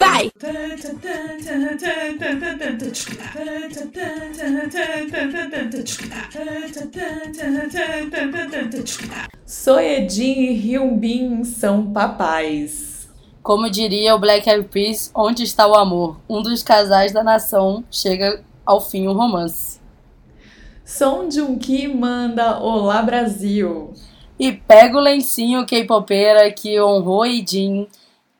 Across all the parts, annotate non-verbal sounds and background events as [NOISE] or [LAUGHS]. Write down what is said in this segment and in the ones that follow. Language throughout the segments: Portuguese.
Vai! Soyedin e Hyunbin são papais. Como diria o Black Eyed Peas, onde está o amor? Um dos casais da nação chega ao fim o romance. Som Joong-ki manda Olá Brasil. E pega o lencinho K-popeira que honrou e Jin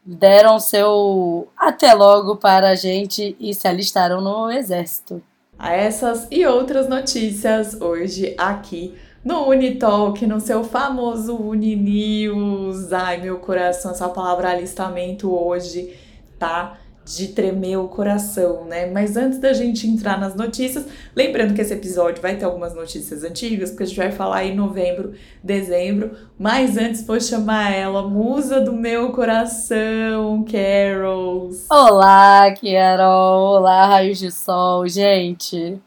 deram seu até logo para a gente e se alistaram no exército. A essas e outras notícias hoje aqui no Unitalk, no seu famoso Uninews. Ai, meu coração, essa palavra alistamento hoje tá de tremer o coração, né? Mas antes da gente entrar nas notícias, lembrando que esse episódio vai ter algumas notícias antigas, porque a gente vai falar em novembro, dezembro, mas antes vou chamar ela, musa do meu coração, Carols. Olá, Carol! Olá, raios de sol, gente!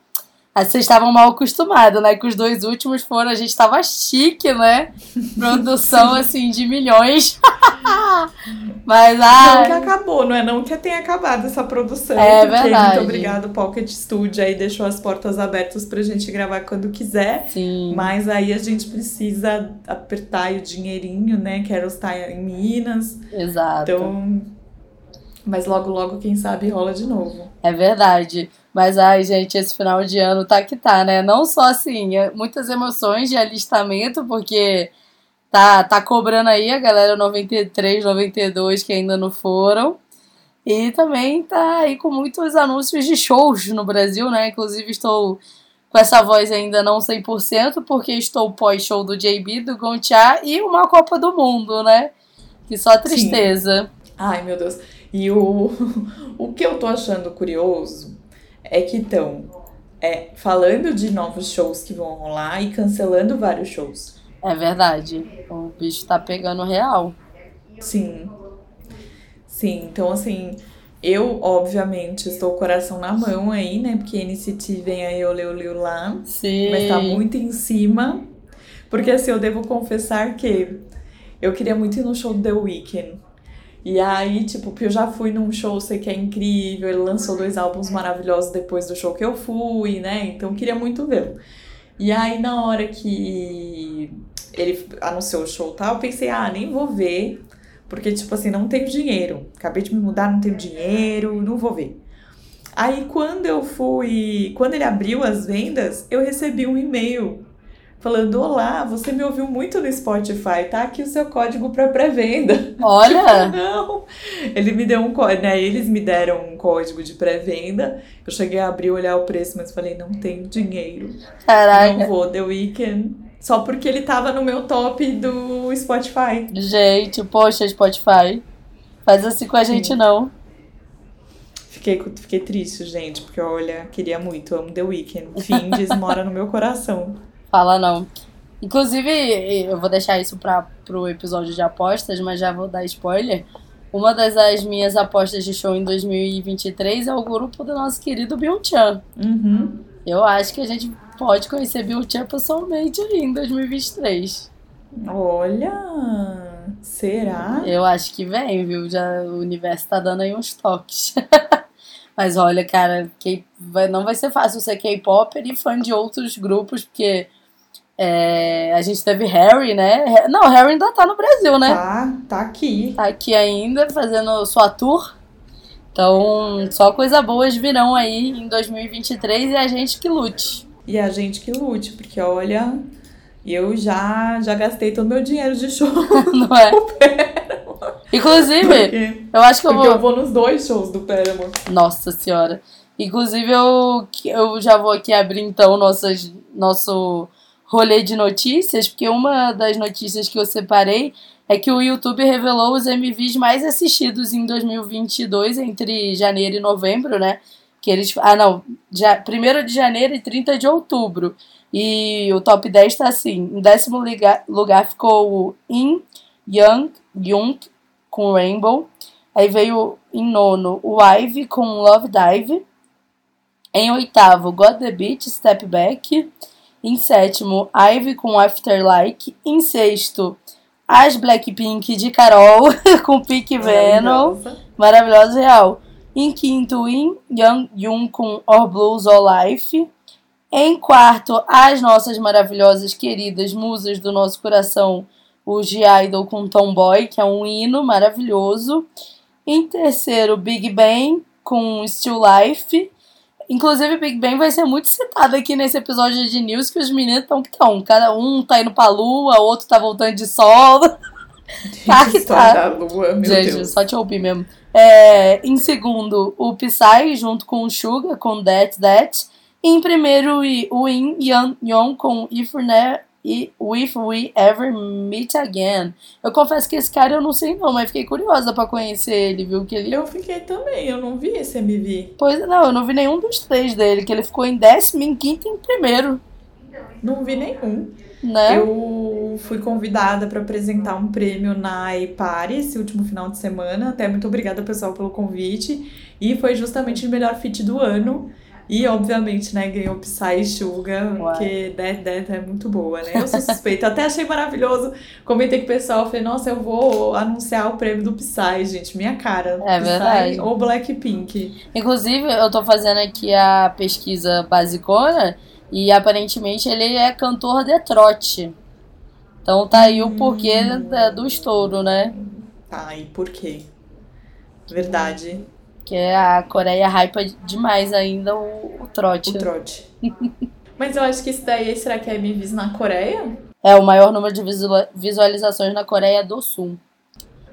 Ah, vocês estavam mal acostumados, né? Que os dois últimos foram, a gente tava chique, né? [LAUGHS] Produção, assim, de milhões. [LAUGHS] Mas, ah... Não que acabou, não é não que tenha acabado essa produção. É verdade. Muito obrigado, Pocket Studio, aí deixou as portas abertas pra gente gravar quando quiser. Sim. Mas aí a gente precisa apertar o dinheirinho, né? Quero estar em Minas. Exato. Então... Mas logo, logo, quem sabe, rola de novo. É verdade. Mas, ai, gente, esse final de ano tá que tá, né? Não só, assim, é muitas emoções de alistamento, porque tá, tá cobrando aí a galera 93, 92 que ainda não foram. E também tá aí com muitos anúncios de shows no Brasil, né? Inclusive, estou com essa voz ainda não 100%, porque estou pós-show do JB, do Gontia e uma Copa do Mundo, né? Que só tristeza. Ai, meu Deus. E o, [LAUGHS] o que eu tô achando curioso é que estão é, falando de novos shows que vão rolar e cancelando vários shows. É verdade. O bicho tá pegando real. Sim. Sim, então assim, eu obviamente estou com o coração na mão aí, né? Porque NCT vem aí olê olê lá. Sim. Mas tá muito em cima. Porque assim, eu devo confessar que eu queria muito ir no show do The Weeknd. E aí, tipo, eu já fui num show, sei que é incrível, ele lançou dois álbuns maravilhosos depois do show que eu fui, né? Então queria muito vê-lo. E aí, na hora que ele anunciou o show tal, eu pensei, ah, nem vou ver, porque, tipo assim, não tenho dinheiro. Acabei de me mudar, não tenho dinheiro, não vou ver. Aí, quando eu fui. Quando ele abriu as vendas, eu recebi um e-mail falando: Olá, você me ouviu muito no Spotify, tá aqui o seu código para pré-venda. Olha! [LAUGHS] Não! Ele me deu um código, né? Eles me deram um código de pré-venda. Eu cheguei a abrir, olhar o preço, mas falei: Não tenho dinheiro. Caraca. Não vou, The Weeknd. Só porque ele tava no meu top do Spotify. Gente, poxa, Spotify. Faz assim com a gente, não. Fiquei, fiquei triste, gente, porque olha, queria muito, amo The Weeknd. Findes mora no meu coração. Fala não. Inclusive, eu vou deixar isso para pro episódio de apostas, mas já vou dar spoiler. Uma das as minhas apostas de show em 2023 é o grupo do nosso querido Byung-chan. Uhum. Eu acho que a gente pode conhecer Byung-chan pessoalmente aí em 2023. Olha, será? Eu acho que vem, viu? Já o universo tá dando aí uns toques. [LAUGHS] Mas olha, cara, não vai ser fácil ser K-pop e fã de outros grupos, porque é, a gente teve Harry, né? Não, Harry ainda tá no Brasil, né? Tá, tá aqui. Tá aqui ainda, fazendo sua tour. Então, só coisas boas virão aí em 2023 e a gente que lute. E a gente que lute, porque olha, eu já, já gastei todo o meu dinheiro de show. [LAUGHS] Não é? Inclusive, Porque, eu acho que eu vou. eu vou nos dois shows do Paramore. Nossa senhora. Inclusive, eu, eu já vou aqui abrir então nossas, nosso rolê de notícias, porque uma das notícias que eu separei é que o YouTube revelou os MVs mais assistidos em 2022, entre janeiro e novembro, né? Que eles. Ah, não. Já, 1 de janeiro e 30 de outubro. E o top 10 tá assim. Em décimo lugar, lugar ficou o In Young Young com Rainbow. Aí veio em nono o Ivy com Love Dive. Em oitavo, God the Beat, Step Back. Em sétimo, Ivy com Afterlike. Em sexto, as Blackpink de Carol [LAUGHS] com Pique Venom. Maravilhosa real. Em quinto, In Young Yun com Or Blues or Life. Em quarto, as nossas maravilhosas queridas musas do nosso coração, o G-Idol com Tomboy, que é um hino maravilhoso. Em terceiro, Big Bang com Still Life. Inclusive, Big Bang vai ser muito citado aqui nesse episódio de news que os meninos estão que estão. Cada um tá indo pra lua, outro tá voltando de solo. [LAUGHS] tá que tá. Da lua, meu Gente, Deus. só te ouvir mesmo. É, em segundo, o Psy junto com o Suga com That That. Em primeiro, o In Yan Yon com If We, ne If We Ever Meet Again. Eu confesso que esse cara eu não sei não, mas fiquei curiosa pra conhecer ele, viu? Que ele... Eu fiquei também, eu não vi esse MV. Pois não, eu não vi nenhum dos três dele, que ele ficou em décimo, em quinto e em primeiro. Não vi nenhum. Né? Eu fui convidada para apresentar um prêmio na Ipare esse último final de semana. Até muito obrigada, pessoal, pelo convite. E foi justamente o melhor fit do ano. E, obviamente, né, ganhou Psy e Suga, porque Death Death é muito boa, né? Eu sou suspeita. Até achei maravilhoso. Comentei com o pessoal, falei, nossa, eu vou anunciar o prêmio do Psy, gente. Minha cara. É Psy verdade. Ou Blackpink. Inclusive, eu tô fazendo aqui a pesquisa basicona e aparentemente ele é cantor de trote. Então tá aí o porquê Hum. do estouro, né? Tá, e por quê? Verdade. Que a Coreia hypa demais ainda o, o trote. O trote. [LAUGHS] Mas eu acho que isso daí, será que é MVs na Coreia? É o maior número de visua- visualizações na Coreia do Sul.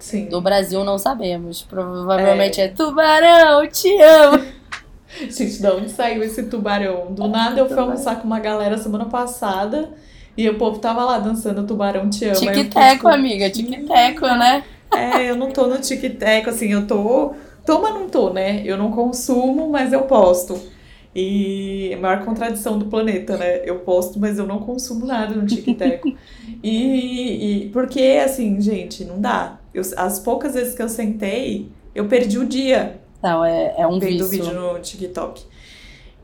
Sim. Do Brasil não sabemos. Provavelmente é, Tubarão, te amo. [LAUGHS] Gente, de onde saiu esse tubarão? Do nada eu fui almoçar com uma galera semana passada e o povo tava lá dançando Tubarão Te Amo. Tic-teco, tipo, amiga, tic-teco, né? É, eu não tô no tic-tac, assim, eu tô. Tô, mas não tô, né? Eu não consumo, mas eu posto. E a maior contradição do planeta, né? Eu posto, mas eu não consumo nada no tic-tac. [LAUGHS] e, e porque, assim, gente, não dá. Eu, as poucas vezes que eu sentei, eu perdi o dia Não, é, é um vendo vício. vídeo no TikTok.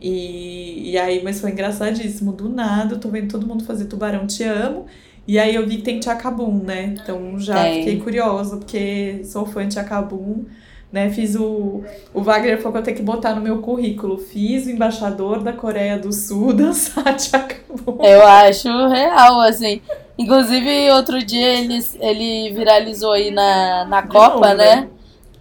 E, e aí, mas foi engraçadíssimo. Do nada, eu tô vendo todo mundo fazer tubarão te amo. E aí eu vi que tem Tchacabum, né? Então já Tem. fiquei curiosa, porque sou fã de Tchacabum. Né, fiz o. O Wagner falou que eu tenho que botar no meu currículo. Fiz o embaixador da Coreia do Sul [LAUGHS] dançar Tchacabum. Eu acho real, assim. Inclusive, outro dia ele, ele viralizou aí na, na Copa, né? né?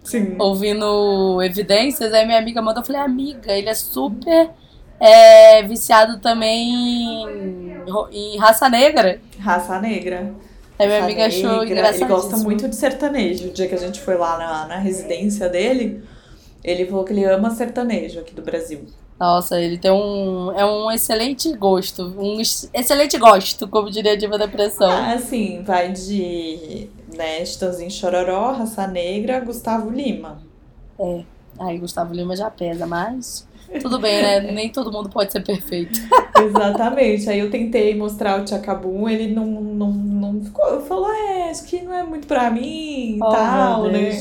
Sim. Ouvindo evidências. Aí minha amiga mandou, eu falei, amiga, ele é super é, viciado também em, em raça negra. Raça negra. Aí minha amiga achou negra. Ele gosta muito de sertanejo. O dia que a gente foi lá na, na residência dele, ele falou que ele ama sertanejo aqui do Brasil. Nossa, ele tem um, é um excelente gosto. Um ex- excelente gosto, como diria a Diva da Pressão. Ah, assim, vai de né, Chitãozinho Chororó, Raça Negra, Gustavo Lima. Aí Gustavo Lima já pesa, mas tudo bem, né? [LAUGHS] Nem todo mundo pode ser perfeito. Exatamente. Aí eu tentei mostrar o Tchacabum, ele não, não ficou. Falou, é, acho que não é muito pra mim e Oh, tal, né?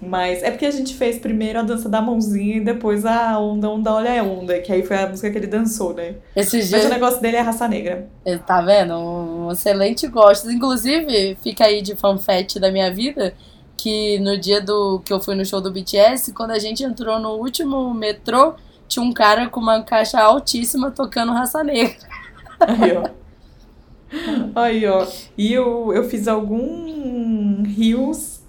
Mas é porque a gente fez primeiro a dança da mãozinha e depois a onda, onda, olha a onda, que aí foi a música que ele dançou, né? Esses Mas dias o negócio dele é raça negra. Ele Tá vendo? Um excelente gosto. Inclusive, fica aí de fanfete da minha vida que no dia do que eu fui no show do BTS, quando a gente entrou no último metrô, tinha um cara com uma caixa altíssima tocando raça negra. Aí, ó. [LAUGHS] Aí, ó. E eu, eu fiz algum rios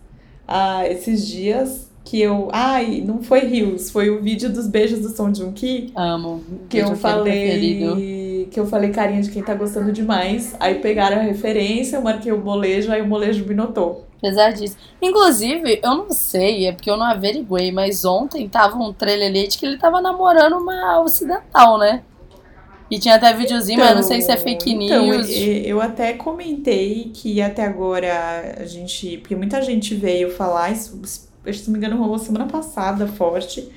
ah, esses dias que eu. Ai, não foi rios, foi o vídeo dos beijos do Som Jung Ki. Amo. Que eu falei. Que eu falei carinha de quem tá gostando demais. Aí pegaram a referência, eu marquei o molejo, aí o molejo me notou. Apesar disso. Inclusive, eu não sei, é porque eu não averiguei, mas ontem tava um trailer de que ele tava namorando uma ocidental, né? E tinha até videozinho, mas eu não sei se é fake então, news. e- eu até comentei que até agora a gente. Porque muita gente veio falar, isso, se não me engano, rolou semana passada, forte.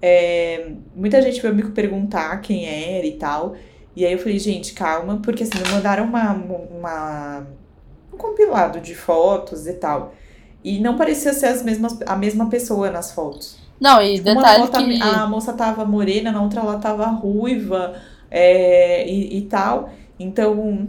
É, muita gente veio me perguntar quem era e tal. E aí eu falei, gente, calma, porque assim, me mandaram uma, uma, um compilado de fotos e tal. E não parecia ser as mesmas, a mesma pessoa nas fotos. Não, e Uma detalhe foto que. a moça tava morena, na outra ela tava ruiva é, e, e tal. Então,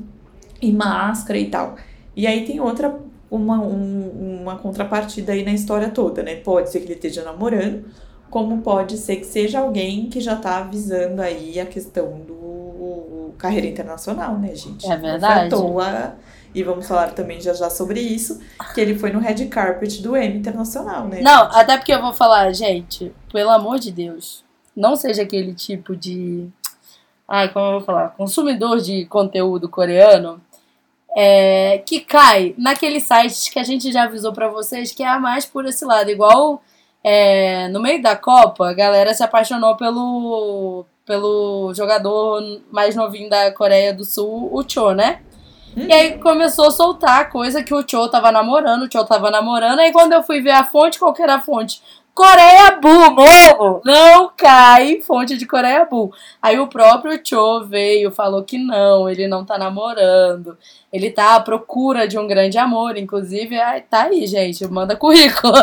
e máscara e tal. E aí tem outra uma, um, uma contrapartida aí na história toda, né? Pode ser que ele esteja namorando, como pode ser que seja alguém que já tá avisando aí a questão do carreira internacional, né, gente? É verdade. Não toa, e vamos falar também já já sobre isso, que ele foi no red carpet do M Internacional, né? Não, até porque eu vou falar, gente, pelo amor de Deus, não seja aquele tipo de. Ai, como eu vou falar? Consumidor de conteúdo coreano é, que cai naqueles sites que a gente já avisou para vocês que é a mais por esse lado. Igual é, no meio da Copa, a galera se apaixonou pelo, pelo jogador mais novinho da Coreia do Sul, o Cho, né? E aí começou a soltar coisa que o Cho tava namorando, o Cho tava namorando. Aí quando eu fui ver a fonte, qual que era a fonte? Coreia Bull, morro! Não cai fonte de Coreia Bull. Aí o próprio Cho veio, falou que não, ele não tá namorando. Ele tá à procura de um grande amor, inclusive, ai, tá aí, gente, manda currículo.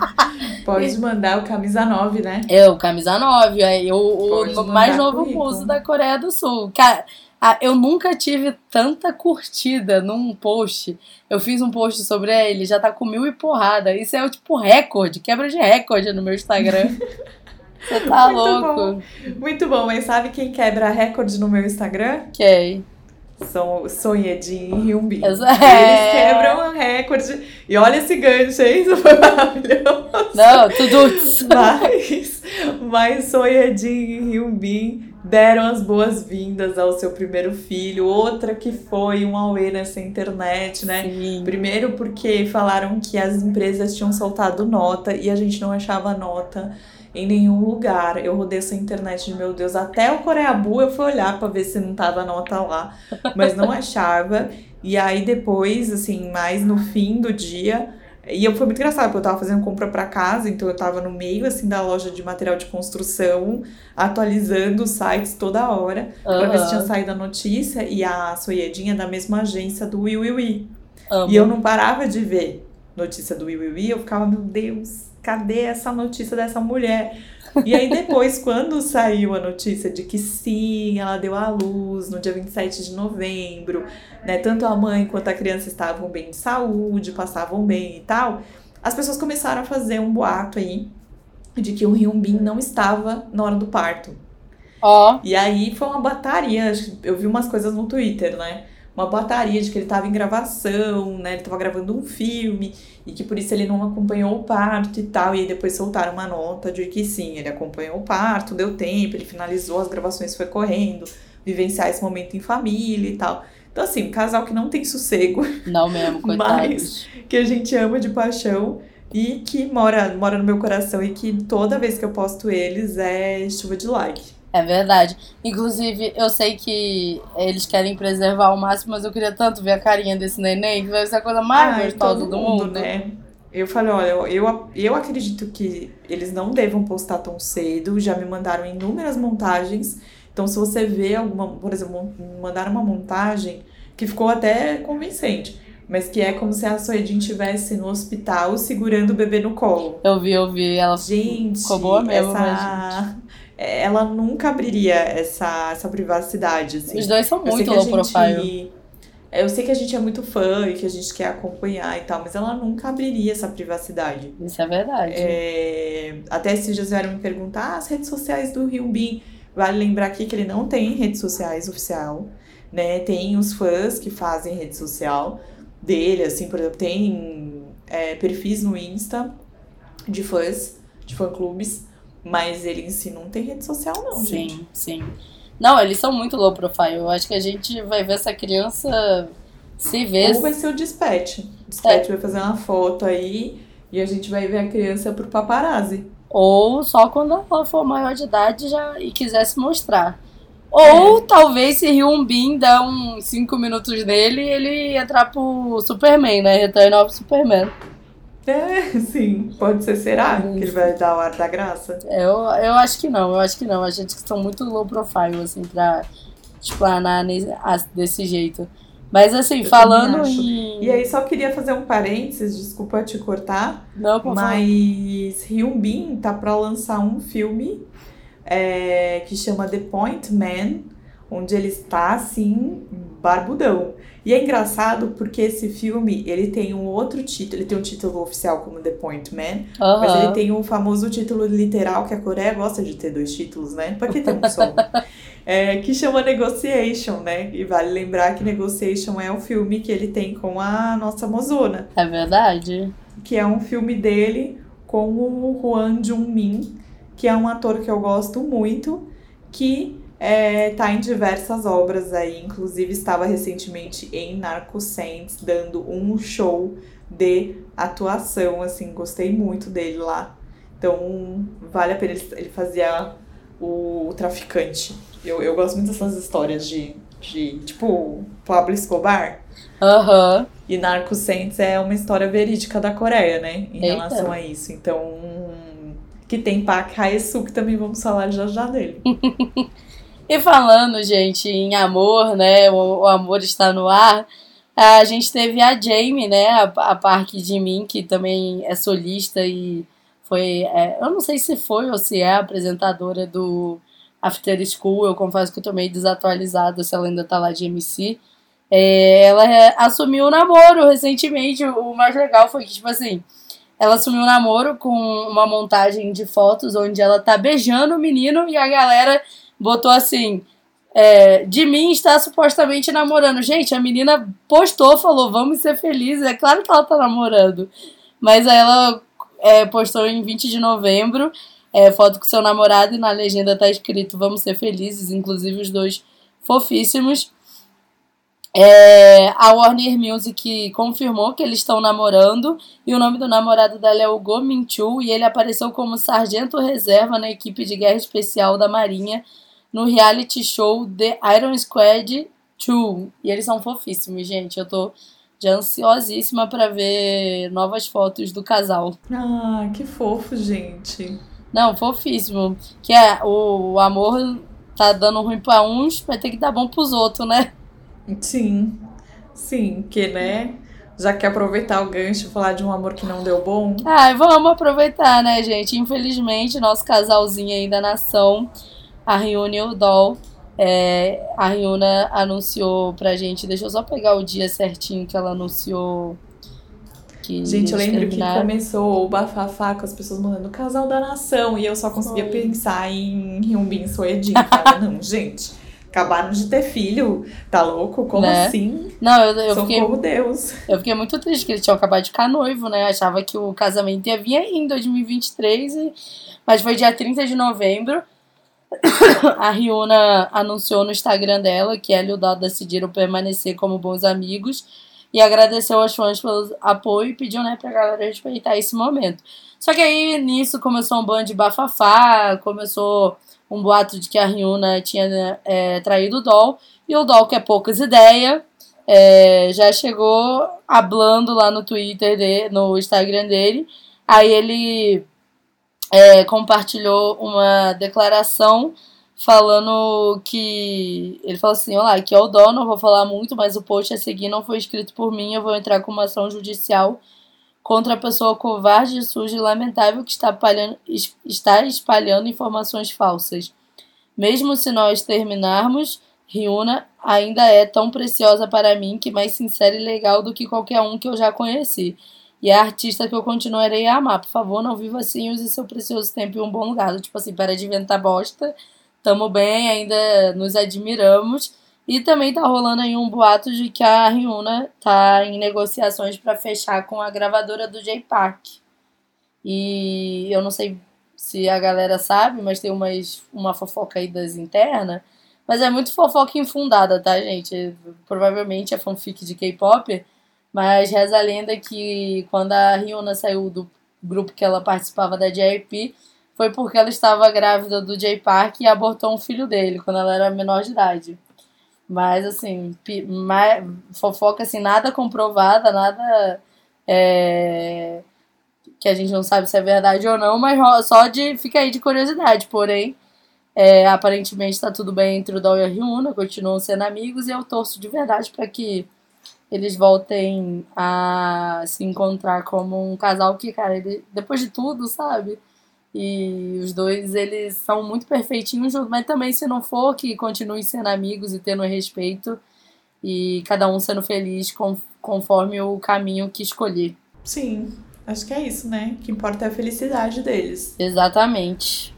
[LAUGHS] Pode mandar o camisa 9, né? É, o camisa 9, aí o, o mais novo currículo. muso da Coreia do Sul. Cara, ah, eu nunca tive tanta curtida num post. Eu fiz um post sobre ele, já tá com mil e porrada. Isso é o tipo recorde, quebra de recorde no meu Instagram. [LAUGHS] Você tá Muito louco? Muito bom, mas sabe quem quebra recorde no meu Instagram? Ok. São Sonhedin e Hyunbin. Exa- Eles é. quebram recorde. E olha esse gancho, hein? Isso foi maravilhoso. Não, tudo. [LAUGHS] Mas, mas Sonhedin e Hyunbin deram as boas-vindas ao seu primeiro filho. Outra que foi um auê nessa internet, né? Sim. Primeiro porque falaram que as empresas tinham soltado nota e a gente não achava nota em nenhum lugar. Eu rodei essa internet de meu Deus, até o Coreabu eu fui olhar pra ver se não tava nota lá, mas não [LAUGHS] achava. E aí depois, assim, mais no fim do dia, e eu foi muito engraçado, porque eu tava fazendo compra pra casa, então eu tava no meio assim da loja de material de construção, atualizando os sites toda hora, pra ver se tinha saído a notícia, e a Soyedinha é da mesma agência do Will Will. E eu não parava de ver notícia do Will Will, eu ficava, meu Deus, cadê essa notícia dessa mulher? E aí depois, quando saiu a notícia de que sim, ela deu à luz no dia 27 de novembro, né? Tanto a mãe quanto a criança estavam bem de saúde, passavam bem e tal, as pessoas começaram a fazer um boato aí de que o Hyunbin não estava na hora do parto. Ó, E aí foi uma bataria, eu vi umas coisas no Twitter, né? Uma bataria de que ele tava em gravação, né? Ele tava gravando um filme e que por isso ele não acompanhou o parto e tal. E aí depois soltaram uma nota de que sim, ele acompanhou o parto, deu tempo, ele finalizou as gravações, foi correndo, vivenciar esse momento em família e tal. Então, assim, um casal que não tem sossego, não mesmo, [LAUGHS] coitados. que a gente ama de paixão e que mora, mora no meu coração e que toda vez que eu posto eles é chuva de like. É verdade. Inclusive, eu sei que eles querem preservar ao máximo, mas eu queria tanto ver a carinha desse neném, que vai ser a coisa mais Ai, gostosa do mundo. né? Eu falei, olha, eu, eu, eu acredito que eles não devam postar tão cedo. Já me mandaram inúmeras montagens. Então, se você vê alguma, por exemplo, mandaram uma montagem que ficou até convincente, mas que é como se a Soedin estivesse no hospital segurando o bebê no colo. Eu vi, eu vi. Ela Gente, ficou boa mesmo, essa... ela nunca abriria essa, essa privacidade, assim. Os dois são Eu sei muito que a low profile. gente- Eu sei que a gente é muito fã e que a gente quer acompanhar e tal, mas ela nunca abriria essa privacidade. Isso é verdade. É, Até esses dias vieram me perguntar ah, as redes sociais do Hyunbin. Vale lembrar aqui que ele não tem redes sociais oficial, né? Tem os fãs que fazem rede social dele, assim, por exemplo, tem é, perfis no Insta de fãs, de fã-clubes, mas ele em si não tem rede social não, sim, gente. sim. Não, eles são muito low profile. Eu acho que a gente vai ver essa criança se ver. Ou vai ser o dispatch. O dispatch vai fazer uma foto aí e a gente vai ver a criança pro paparazzi. Ou só quando ela for maior de idade já, e quiser se mostrar. Ou talvez se Hyun-Bin der uns 5 minutos nele ele entrar pro Superman, né? Return of Superman. É, sim. Pode ser, será? Que ele vai dar o ar da graça? Eu, eu acho que não, eu acho que não. A gente que são muito low profile, assim, pra explanar a- desse jeito. Mas assim, Eu falando em. E aí, só queria fazer um parênteses, desculpa te cortar, Não, por favor. mas Hyun-Bin tá pra lançar um filme é, que chama The Point Man, onde ele está, assim, barbudão. E é engraçado porque esse filme, ele tem um outro título, ele tem um título oficial como The Point Man, mas ele tem um famoso título literal que a Coreia gosta de ter dois títulos, né? Pra que ter um só? [LAUGHS] É, que chama Negotiation, né? E vale lembrar que Negotiation é o filme que ele tem com a nossa mozona, É verdade. que é um filme dele com o Hwan Jung-min, que é um ator que eu gosto muito, que é, tá em diversas obras aí, inclusive estava recentemente em Narco Saints, dando um show de atuação, assim, gostei muito dele lá. Então, vale a pena, ele, ele fazia o, traficante. Eu, eu gosto muito dessas histórias de, de tipo, Pablo Escobar. Aham. E Narco Saints é uma história verídica da Coreia, né? Em Eita. relação a isso. Então, que tem Park Hae-suk, também vamos falar já já dele. [LAUGHS] E falando, gente, em amor, né? O, o amor está no ar. A gente teve a Jamie, né? A, a Park de mim, que também é solista e foi. é, eu não sei se foi ou se é apresentadora do After School. Eu confesso que eu tô meio desatualizada se ela ainda tá lá de MC. É, ela é, assumiu o namoro recentemente. O mais legal foi que, tipo assim, ela assumiu o namoro com uma montagem de fotos onde ela tá beijando o menino e a galera botou assim. É, de mim está supostamente namorando. Gente, a menina postou, falou, vamos ser felizes. É claro que ela tá namorando. Mas aí ela é, postou em 20 de novembro é, foto com seu namorado e na legenda tá escrito vamos ser felizes, inclusive os dois fofíssimos. É, a Warner Music confirmou que eles estão namorando e o nome do namorado dela é o Go e ele apareceu como sargento reserva na equipe de guerra especial da Marinha no reality show The Iron Squad 2. E eles são fofíssimos, gente. Eu tô já ansiosíssima pra ver novas fotos do casal. Ah, que fofo, gente. Não, fofíssimo. Que é o, o amor tá dando ruim pra uns, vai ter que dar bom pros outros, né? Sim, sim, que né? Já quer aproveitar o gancho e falar de um amor que não deu bom. Ai, vamos aproveitar, né, gente? Infelizmente, nosso casalzinho aí da nação, a Ryuna e o Doll, é, a Ryuna anunciou pra gente, deixa eu só pegar o dia certinho que ela anunciou que Gente, eu lembro que começou o bafafá com as pessoas mandando casal da nação e eu só conseguia Foi. pensar em Hyunbin Soedin. [LAUGHS] Não, gente, acabaram de ter filho, tá louco? Como Né? assim? Não, eu, eu, fiquei, Socorro Deus. eu fiquei muito triste que eles tinham acabado de ficar noivo, né? Achava que o casamento ia vir em 2023, e... mas foi dia 30 de novembro. [COUGHS] A Ryuna anunciou no Instagram dela que ela e o Dado decidiram permanecer como bons amigos e agradeceu aos fãs pelo apoio e pediu, né, pra galera respeitar esse momento. Só que aí nisso começou um bando de bafafá, começou um boato de que a Ryuna tinha é, traído o Doll e o Doll, que é poucas ideias, é, já chegou hablando lá no Twitter, de, no Instagram dele. Aí ele é, compartilhou uma declaração falando que. Ele falou assim: Olá, aqui é o Dó, não vou falar muito, mas o post a seguir não foi escrito por mim. Eu vou entrar com uma ação judicial contra a pessoa covarde, suja e lamentável que está espalhando, es- está espalhando informações falsas. Mesmo se nós terminarmos, Ryuna ainda é tão preciosa para mim que mais sincera e legal do que qualquer um que eu já conheci. E é artista que eu continuarei a amar. Por favor, não viva assim, use seu precioso tempo em um bom lugar. Tipo assim, para de inventar bosta. Tamo bem, ainda nos admiramos. E também tá rolando aí um boato de que a Ryuna tá em negociações para fechar com a gravadora do J Park. E eu não sei se a galera sabe, mas tem umas, uma fofoca aí das internas. Mas é muito fofoca infundada, tá, gente? Provavelmente é fanfic de K-pop. Mas reza a lenda que quando a Ryuna saiu do grupo que ela participava da JYP, foi porque ela estava grávida do J Park e abortou um filho dele quando ela era menor de idade. Mas assim, pi- ma- fofoca assim, nada comprovada, nada é, que a gente não sabe se é verdade ou não, mas só de fica aí de curiosidade. Porém, é, aparentemente tá tudo bem entre o Doll e a Ryuna, continuam sendo amigos e eu torço de verdade para que eles voltem a se encontrar como um casal que, cara, ele, depois de tudo, sabe? E os dois, eles são muito perfeitinhos juntos, mas também se não for, que continuem sendo amigos e tendo respeito e cada um sendo feliz com, conforme o caminho que escolher. Sim, acho que é isso, né? O que importa é a felicidade deles. Exatamente.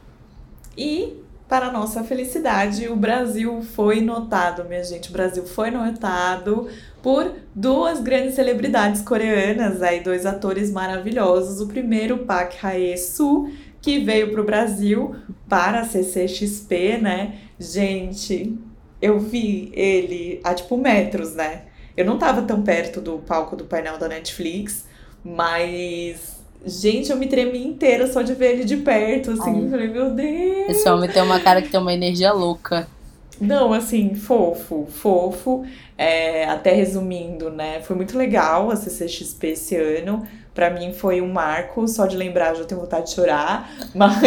E, para nossa felicidade, o Brasil foi notado, minha gente. O Brasil foi notado por duas grandes celebridades coreanas, aí dois atores maravilhosos. O primeiro, Park Hae-soo, que veio para o Brasil para a CCXP, né? Gente, eu vi ele a tipo metros, né? Eu não tava tão perto do palco do painel da Netflix, mas. Gente, eu me tremi inteira só de ver ele de perto, assim. Ai. Falei, meu Deus. Esse homem tem uma cara que tem uma energia louca. Não, assim, fofo, fofo. É, até resumindo, né? Foi muito legal a CCXP esse ano. Pra mim foi um marco, só de lembrar já tenho vontade de chorar. [LAUGHS] Mas,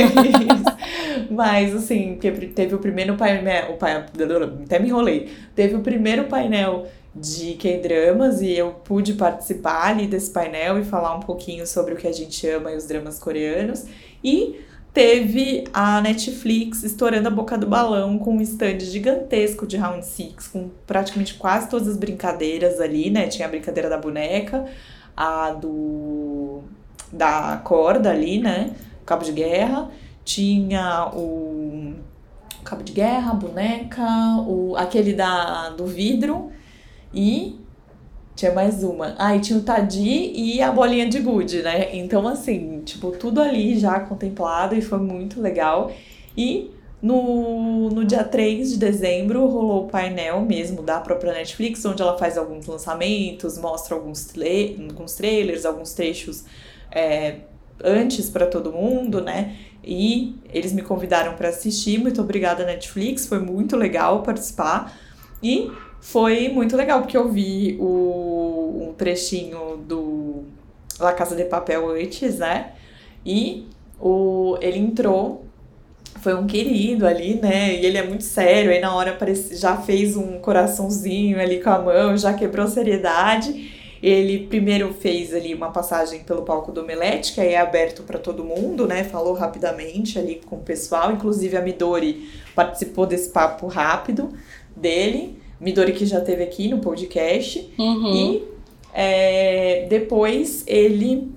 mas assim, teve o primeiro painel. O painel até me enrolei. Teve o primeiro painel de K-dramas e eu pude participar ali desse painel e falar um pouquinho sobre o que a gente ama e os dramas coreanos. E teve a Netflix estourando a boca do balão com um stand gigantesco de Round Six, com praticamente quase todas as brincadeiras ali, né? Tinha a brincadeira da boneca, a do da corda ali, né? Cabo de guerra, tinha o cabo de guerra, a boneca, o aquele da do vidro e tinha mais uma. Ah, e tinha o Tadi e a bolinha de gude, né? Então, assim, tipo, tudo ali já contemplado e foi muito legal. E no, no dia 3 de dezembro rolou o painel mesmo da própria Netflix, onde ela faz alguns lançamentos, mostra alguns, tra alguns trailers, alguns trechos é, antes para todo mundo, né? E eles me convidaram para assistir. Muito obrigada, Netflix, foi muito legal participar. E foi muito legal, porque eu vi o, um trechinho do La Casa de Papel antes, né? E o, ele entrou, foi um querido ali, né? E ele é muito sério, aí na hora apareci, já fez um coraçãozinho ali com a mão, já quebrou seriedade. Ele primeiro fez ali uma passagem pelo palco do Omelete, que aí é aberto para todo mundo, né? Falou rapidamente ali com o pessoal, inclusive a Midori participou desse papo rápido dele. Midori que já teve aqui no podcast. Uhum. E é, depois ele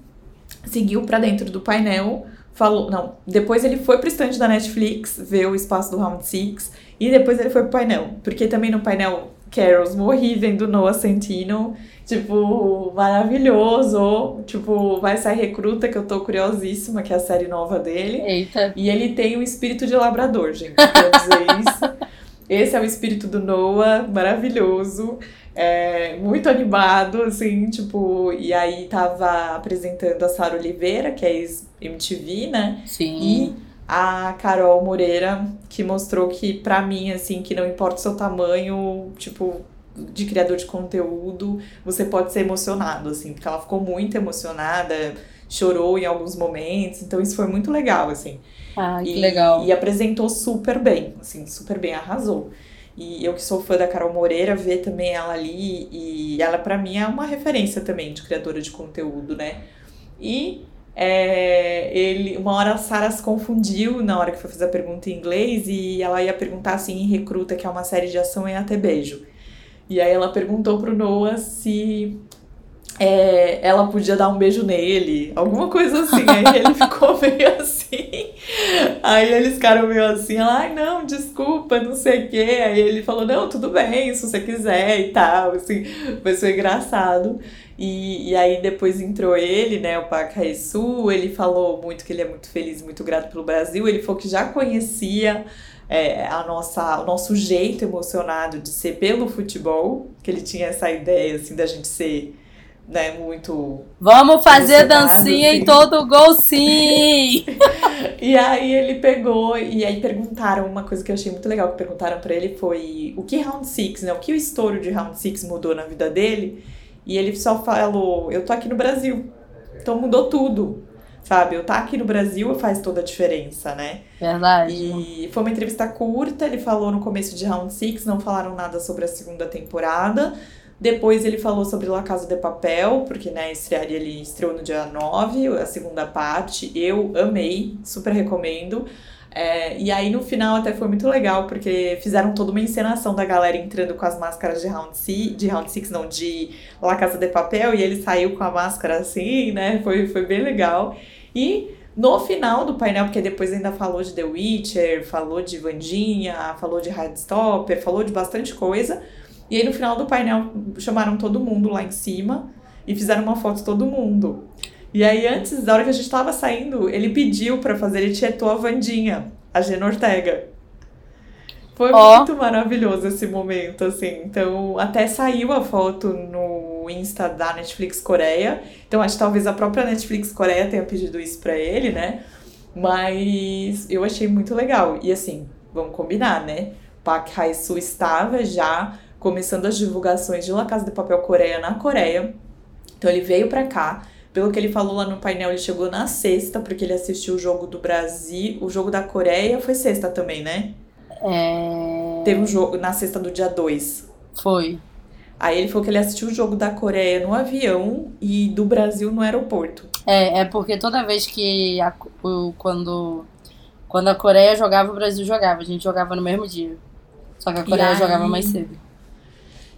seguiu para dentro do painel, falou, não, depois ele foi pro stand da Netflix ver o espaço do Round Six e depois ele foi pro painel, porque também no painel Carols morri vendo Noah Centino, tipo, maravilhoso, tipo, vai sair Recruta, que eu tô curiosíssima, que é a série nova dele. Eita. E ele tem o espírito de labrador, gente, quero dizer isso. [LAUGHS] Esse é o espírito do Noah, maravilhoso, é, muito animado, assim, tipo, e aí tava apresentando a Sara Oliveira, que é ex-MTV, né? Sim. E a Carol Moreira, que mostrou que, pra mim, assim, que não importa o seu tamanho, tipo, de criador de conteúdo, você pode ser emocionado, assim, porque ela ficou muito emocionada, chorou em alguns momentos, então isso foi muito legal, assim. Ah, que e, legal. E apresentou super bem, assim, super bem, arrasou. E eu que sou fã da Carol Moreira, ver também ela ali, e ela para mim é uma referência também de criadora de conteúdo, né? E é, ele, uma hora a Sarah se confundiu na hora que foi fazer a pergunta em inglês e ela ia perguntar assim em Recruta, que é uma série de ação em até beijo. E aí ela perguntou pro Noah se é, ela podia dar um beijo nele, alguma coisa assim. Aí [LAUGHS] ele ficou meio assim. Aí eles ficaram meio assim, ela, ai não, desculpa, não sei o quê. Aí ele falou, não, tudo bem, se você quiser e tal, assim, foi ser engraçado. E, e aí depois entrou ele, né, o Park Hae-soo, ele falou muito que ele é muito feliz, muito grato pelo Brasil, ele falou que já conhecia é, a nossa, o nosso jeito emocionado de ser pelo futebol, que ele tinha essa ideia, assim, da gente ser né, muito. Vamos fazer dancinha assim. em todo gol, sim! [LAUGHS] e aí ele pegou, e aí perguntaram uma coisa que eu achei muito legal, que perguntaram para ele foi o que Round Six, né? O que o estouro de Round Six mudou na vida dele? E ele só falou, eu tô aqui no Brasil. Então mudou tudo. Sabe, eu tá aqui no Brasil faz toda a diferença, né? Verdade. E foi uma entrevista curta, ele falou no começo de Round Six, não falaram nada sobre a segunda temporada. Depois ele falou sobre La Casa de Papel, porque né, estrearia, ele estreou no dia 9, a segunda parte. Eu amei, super recomendo. É, e aí no final até foi muito legal, porque fizeram toda uma encenação da galera entrando com as máscaras de Round Six, de Round Six não, de La Casa de Papel, e ele saiu com a máscara assim, né? Foi, foi bem legal. E no final do painel, porque depois ainda falou de The Witcher, falou de Vandinha, falou de Heartstopper, falou de bastante coisa. E aí no final do painel chamaram todo mundo lá em cima e fizeram uma foto de todo mundo. E aí, antes, da hora que a gente tava saindo, ele pediu para fazer, ele tietou a Vandinha, a Gena Ortega. Foi oh. muito maravilhoso esse momento, assim. Então, até saiu a foto no Insta da Netflix Coreia. Então, acho que talvez a própria Netflix Coreia tenha pedido isso pra ele, né? Mas eu achei muito legal. E assim, vamos combinar, né? Park Hae-soo estava já começando as divulgações de La Casa de Papel Coreia na Coreia. Então, ele veio pra cá pelo que ele falou lá no painel, ele chegou na sexta, porque ele assistiu o jogo do Brasil. O jogo da Coreia foi sexta também, né? É... Teve um jogo na sexta do dia 2. Foi. Aí ele falou que ele assistiu o jogo da Coreia no avião e do Brasil no aeroporto. É, é porque toda vez que a, o, quando, quando a Coreia jogava, o Brasil jogava. A gente jogava no mesmo dia. Só que a Coreia aí... jogava mais cedo.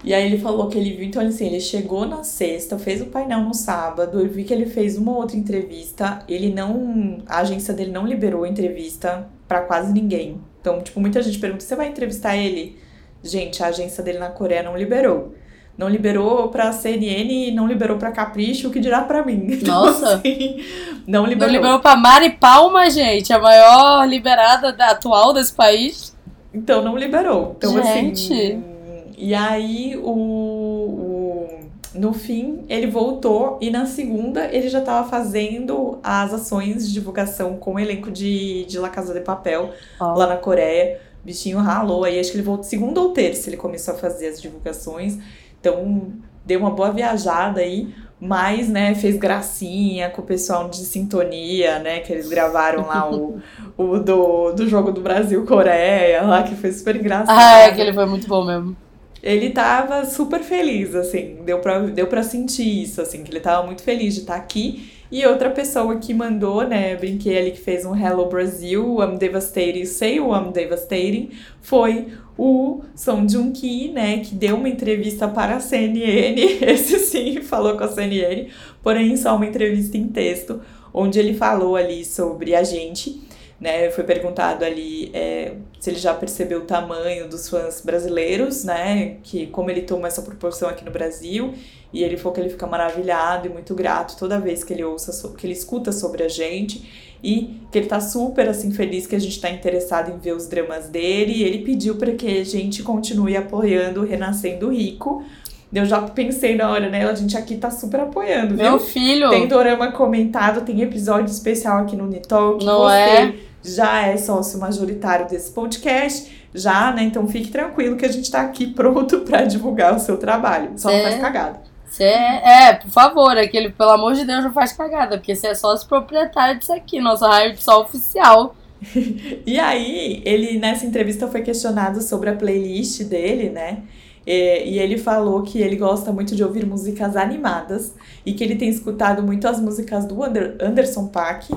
E aí ele falou que ele viu, então assim, ele chegou na sexta, fez o painel no sábado, eu vi que ele fez uma outra entrevista, ele não, a agência dele não liberou a entrevista para quase ninguém. Então, tipo, muita gente pergunta, você vai entrevistar ele? Gente, a agência dele na Coreia não liberou. Não liberou pra CNN não liberou pra Capricho, o que dirá pra mim. [LAUGHS] Então, Nossa! Assim, não liberou. Não liberou pra Mari Palma, gente, a maior liberada da, atual desse país. Então não liberou. Então, gente. assim e aí, o, o, no fim, ele voltou e na segunda ele já estava fazendo as ações de divulgação com o elenco de, de La Casa de Papel oh. lá na Coreia. O bichinho ralou, aí acho que ele voltou segunda ou terça ele começou a fazer as divulgações. Então, deu uma boa viajada aí mas, né, fez gracinha com o pessoal de sintonia, né, que eles gravaram lá o, o do, do jogo do Brasil-Coreia lá, que foi super engraçado. Ah, é, aquele foi muito bom mesmo ele tava super feliz, assim, deu pra, deu pra sentir isso, assim, que ele tava muito feliz de estar tá aqui. E outra pessoa que mandou, né, brinquei ali que fez um Hello Brasil, I'm Devastating, Say I'm Devastating, foi o Song Joong-ki, né, que deu uma entrevista para a CNN, [LAUGHS] esse sim, falou com a CNN, porém só uma entrevista em texto, onde ele falou ali sobre a gente, né? Foi perguntado ali é, se ele já percebeu o tamanho dos fãs brasileiros, né? Que como ele toma essa proporção aqui no Brasil. E ele falou que ele fica maravilhado e muito grato toda vez que ele ouça, que ele escuta sobre a gente e que ele tá super assim feliz que a gente tá interessado em ver os dramas dele. E ele pediu para que a gente continue apoiando o Renascendo Rico. Eu já pensei na hora, né? A gente aqui tá super apoiando, viu? Meu filho! Tem dorama comentado, tem episódio especial aqui no Nitalk. Não você é? Já é sócio majoritário desse podcast, já, né? Então fique tranquilo que a gente tá aqui pronto [LAUGHS] para divulgar o seu trabalho. Só Cê... não faz cagada. É, é, por favor, aquele, pelo amor de Deus, não faz cagada, porque você é sócio proprietário disso aqui, nosso raio sol oficial. [LAUGHS] e aí, ele nessa entrevista foi questionado sobre a playlist dele, né? E, e, ele falou que ele gosta muito de ouvir músicas animadas e que ele tem escutado muito as músicas do Ander, Anderson Paak,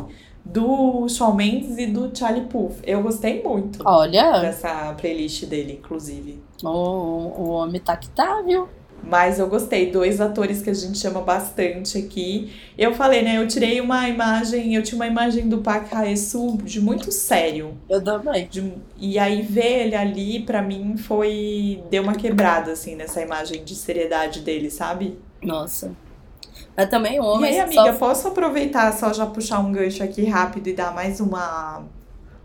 do Shawn Mendes e do Charlie Puth. Eu gostei muito Olha. dessa playlist dele, inclusive. O, o homem tá que tá, viu? Mas eu gostei, dois atores que a gente chama bastante aqui. Eu falei, né? Eu tirei uma imagem, eu tinha uma imagem do Park Hae-soo de muito sério. Eu também. De, e aí ver ele ali, para mim, foi. deu uma quebrada, assim, nessa imagem de seriedade dele, sabe? Nossa. Mas também homem. E aí, amiga, só... posso aproveitar só já puxar um gancho aqui rápido e dar mais uma,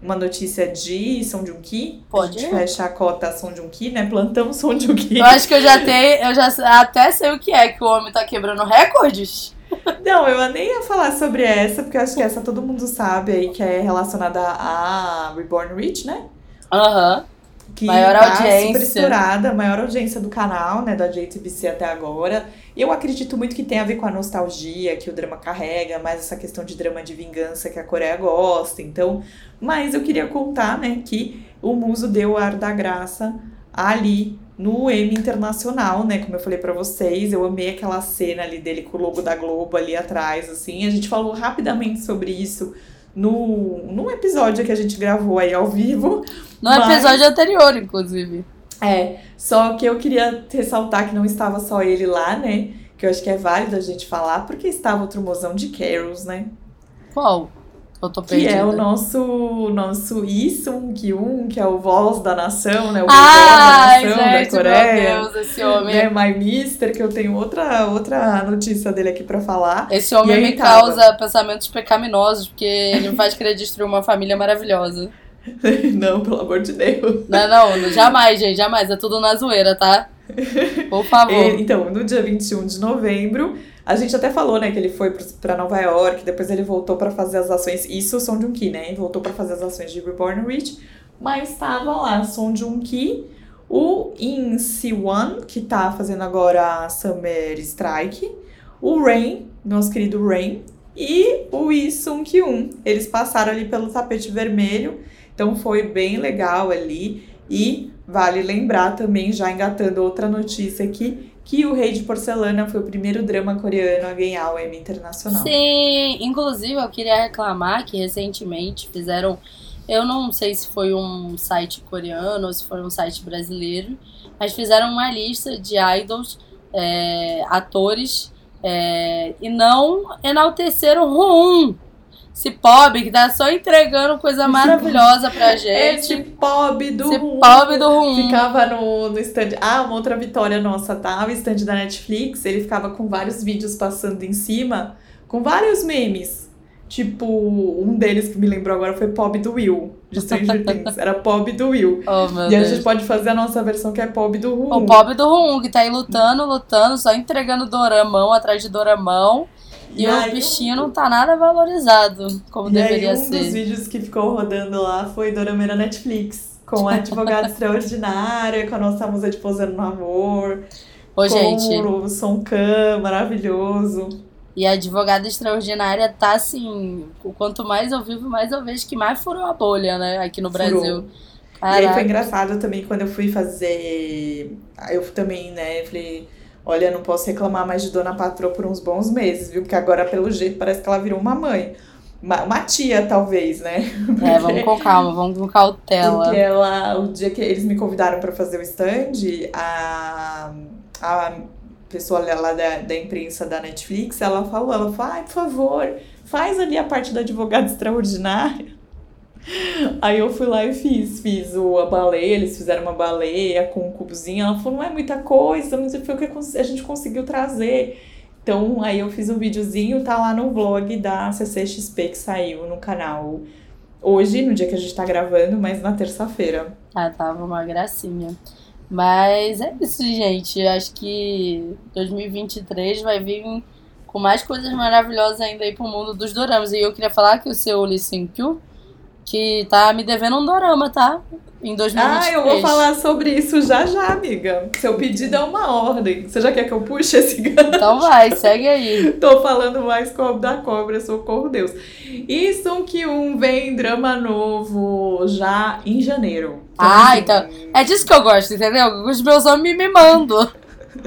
uma notícia de Song Joong Ki? Pode. A gente fecha a cota Song Joong Ki, né? Plantão Song Joong Ki. Eu acho que eu já tenho, eu já até sei o que é, que o homem tá quebrando recordes. [LAUGHS] Não, eu nem ia falar sobre essa, porque eu acho que essa todo mundo sabe aí, que é relacionada a Reborn Rich, né? Aham. Uhum que maior tá audiência. super estourada, maior audiência do canal, né, da JTBC até agora. Eu acredito muito que tem a ver com a nostalgia que o drama carrega, mais essa questão de drama de vingança que a Coreia gosta. Então, mas eu queria contar, né, que o Muso deu o ar da graça ali no M Internacional, né? Como eu falei para vocês, eu amei aquela cena ali dele com o logo da Globo ali atrás, assim. A gente falou rapidamente sobre isso no, num episódio que a gente gravou aí ao vivo. No Mas- episódio anterior, inclusive. É, só que eu queria ressaltar que não estava só ele lá, né? Que eu acho que é válido a gente falar, porque estava outro mozão de Carols, né? Qual? Eu tô Que perdida. é o nosso, nosso Lee Sung-kyun, que é o voz da nação, né? O voz da nação gente, da Coreia. meu Deus, esse homem. Né, My Mister, que eu tenho outra, outra notícia dele aqui pra falar. Esse homem me tava. causa pensamentos pecaminosos, porque ele me faz querer destruir uma família maravilhosa. [LAUGHS] não, pelo amor de Deus. Não, não, jamais, gente, jamais. É tudo na zoeira, tá? Por favor. Ele- então, no dia 21 de novembro, a gente até falou, né, que ele foi pra Nova York, depois ele voltou pra fazer as ações. Isso, Son Joong-ki, né? Ele voltou pra fazer as ações de Reborn Rich, mas estava lá Son Joong-ki, o In Si-won, que tá fazendo agora a Summer Strike, o Rain, nosso querido Rain, e o Lee Sung-kyun. Eles passaram ali pelo tapete vermelho, então foi bem legal ali. E vale lembrar também, já engatando outra notícia aqui, que o Rei de Porcelana foi o primeiro drama coreano a ganhar o Emmy Internacional. Sim, inclusive eu queria reclamar que recentemente fizeram. Eu não sei se foi um site coreano ou se foi um site brasileiro, mas fizeram uma lista de idols, é, atores, é, e não enalteceram Ruum. Esse pobre que tá só entregando coisa maravilhosa pra [LAUGHS] Esse gente. pobre do Esse Rum pobre do Ruum. Ficava no, no stand. Ah, uma outra vitória nossa, tá? O stand da Netflix, ele ficava com vários vídeos passando em cima, com vários memes. Tipo, um deles que me lembrou agora foi Pobre do Will, de Stranger [LAUGHS] Things. Era Pobre do Will. Oh, E a Deus. gente pode fazer a nossa versão que é Pobre do Rum. O pobre do Ruum, que tá aí lutando, lutando, só entregando doramão atrás de doramão. E, E o aí, bichinho não tá nada valorizado, como E aí, deveria um ser. dos vídeos que ficou rodando lá foi Dorameira Netflix. Com a advogada [LAUGHS] extraordinária, com a nossa musa de Posando no Amor. Ô, com gente, o Som Khan, maravilhoso. e a advogada extraordinária tá assim. o Quanto mais eu vivo, mais eu vejo que mais furou a bolha, né? Aqui no Furou. Brasil. E aí foi engraçado também quando eu fui fazer. aí Eu também, né? Falei, olha, não posso reclamar mais de Dona Patroa por uns bons meses, viu? Porque agora, pelo jeito, parece que ela virou uma mãe. Uma, uma tia, talvez, né? [LAUGHS] É, vamos com calma, vamos com cautela. Porque ela, o dia que eles me convidaram pra fazer o stand, a, a pessoa lá da, da imprensa da Netflix, ela falou, ela falou, ai, por favor, faz ali a parte da advogada [LAUGHS] extraordinária. Aí eu fui lá e fiz, fiz o, a baleia, eles fizeram uma baleia com um cubozinho, ela falou, não é muita coisa, mas foi o que a gente conseguiu trazer. Então, aí eu fiz um videozinho, tá lá no vlog da CCXP que saiu no canal hoje, no dia que a gente tá gravando, mas na terça-feira. Ah, tava uma gracinha. Mas é isso, gente. Acho que 2023 vai vir com mais coisas maravilhosas ainda aí pro mundo dos doramas. E eu queria falar que o seu Lee Seung-kyu, que tá me devendo um dorama, tá? Em 2023. Ah, eu vou falar sobre isso já já, amiga. Seu pedido é uma ordem. Você já quer que eu puxe esse gato? Então vai, segue aí. [LAUGHS] Tô falando mais como da cobra, socorro Deus. E Sung Kyun vem drama novo já em janeiro. Ah, então- É disso que eu gosto, entendeu? Os meus homens me mimando.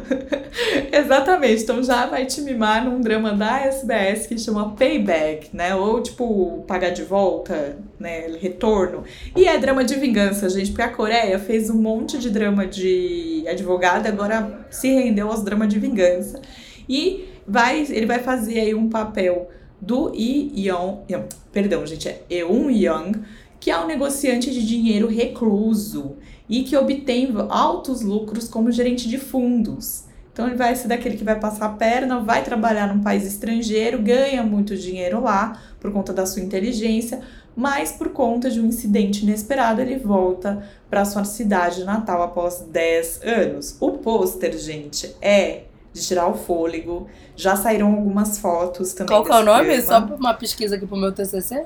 [LAUGHS] Exatamente, então já vai te mimar num drama da SBS que chama Payback, né? Ou tipo, pagar de volta, né? Retorno. E é drama de vingança, gente, porque a Coreia fez um monte de drama de advogada, agora se rendeu aos dramas de vingança. E vai, ele vai fazer aí um papel do Lee Young, perdão, gente, é Eun Young, que é um negociante de dinheiro recluso e que obtém altos lucros como gerente de fundos. Então ele vai ser daquele que vai passar a perna, vai trabalhar num país estrangeiro, ganha muito dinheiro lá por conta da sua inteligência, mas por conta de um incidente inesperado ele volta para sua cidade natal após 10 anos. O pôster, gente, é de tirar o fôlego. Já saíram algumas fotos também. Qual que é o nome? drama. Só uma pesquisa aqui pro meu TCC?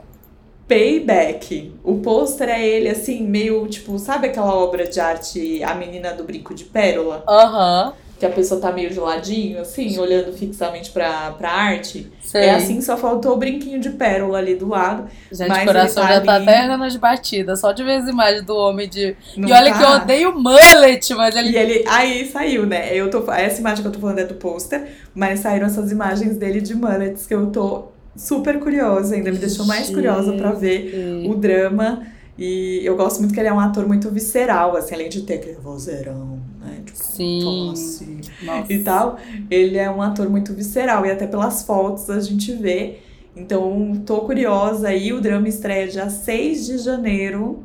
Payback. O pôster é ele, assim, meio tipo, sabe aquela obra de arte A Menina do Brinco de Pérola? Aham. Que a pessoa tá meio de ladinho, assim, olhando fixamente pra, pra arte. sei. É assim, só faltou o brinquinho de pérola ali do lado. Gente, mas o coração ele já tá tá ali. até nas batidas. Só de ver as imagens do homem de. Não e olha tá? que eu odeio mullet, mas ele. E ele, aí saiu, né? Eu tô, essa imagem que eu tô falando é do pôster, mas saíram essas imagens dele de mullets que eu tô super curiosa, ainda me deixou mais curiosa para ver o drama. E eu gosto muito que ele é um ator muito visceral, assim, além de ter aquele vozeirão, né? Tipo, Sim. tosse e tal. Ele é um ator muito visceral, e até pelas fotos a gente vê. Então, tô curiosa aí. O drama estreia dia 6 de janeiro.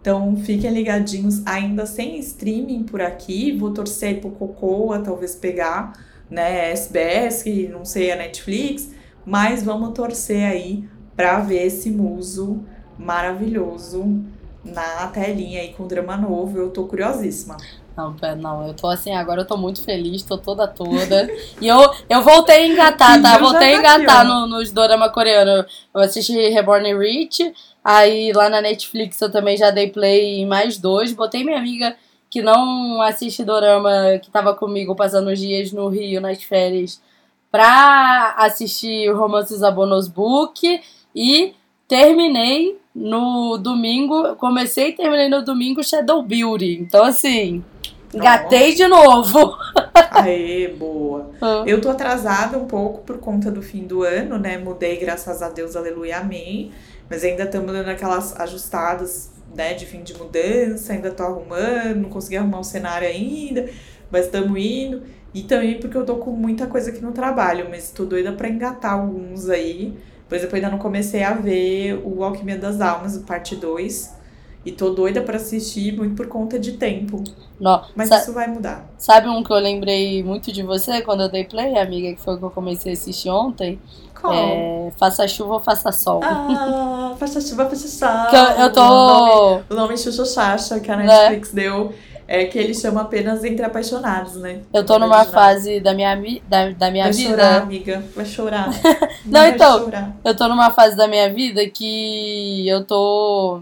Então, fiquem ligadinhos, ainda sem streaming por aqui. Vou torcer pro Cocoa, talvez pegar, né? SBS, que não sei, a Netflix. Mas vamos torcer aí pra ver esse muso maravilhoso na telinha aí com drama novo. Eu tô curiosíssima. Não, não, eu tô assim, agora eu tô muito feliz, tô toda toda. e eu, eu voltei a engatar, [LAUGHS] tá? Voltei a tá engatar no, nos dorama coreano. Eu assisti Reborn Rich, aí lá na Netflix eu também já dei play em mais dois. Botei minha amiga que não assiste dorama, que tava comigo passando os dias no Rio nas férias, pra assistir Romances Abonos Book e terminei no domingo, comecei e terminei no domingo Shadow Beauty. Então, assim, engatei de novo. Aê, boa. [LAUGHS] Ah. Eu tô atrasada um pouco por conta do fim do ano, né? Mudei, graças a Deus, aleluia, amém. Mas ainda estamos dando aquelas ajustadas, né, de fim de mudança, ainda tô arrumando, não consegui arrumar o cenário ainda, mas estamos indo. E também porque eu tô com muita coisa aqui no trabalho, mas tô doida pra engatar alguns aí. Por exemplo, eu ainda não comecei a ver o Alquimia das Almas, parte 2. E tô doida para assistir muito por conta de tempo. Não, Mas isso vai mudar. Sabe um que eu lembrei muito de você quando eu dei play, amiga, que foi o que eu comecei a assistir ontem? Qual? É, faça chuva ou faça sol. Ah, faça chuva, faça sol. Que eu, eu tô. O nome, o nome Xuxa Chacha que a né? Netflix né? deu é que ele chama apenas Entre Apaixonados, né? Eu tô numa fase da minha, da, da minha vai vida. Vai chorar, amiga. Vai chorar. [LAUGHS] Não, então, chorar. eu tô numa fase da minha vida que eu tô.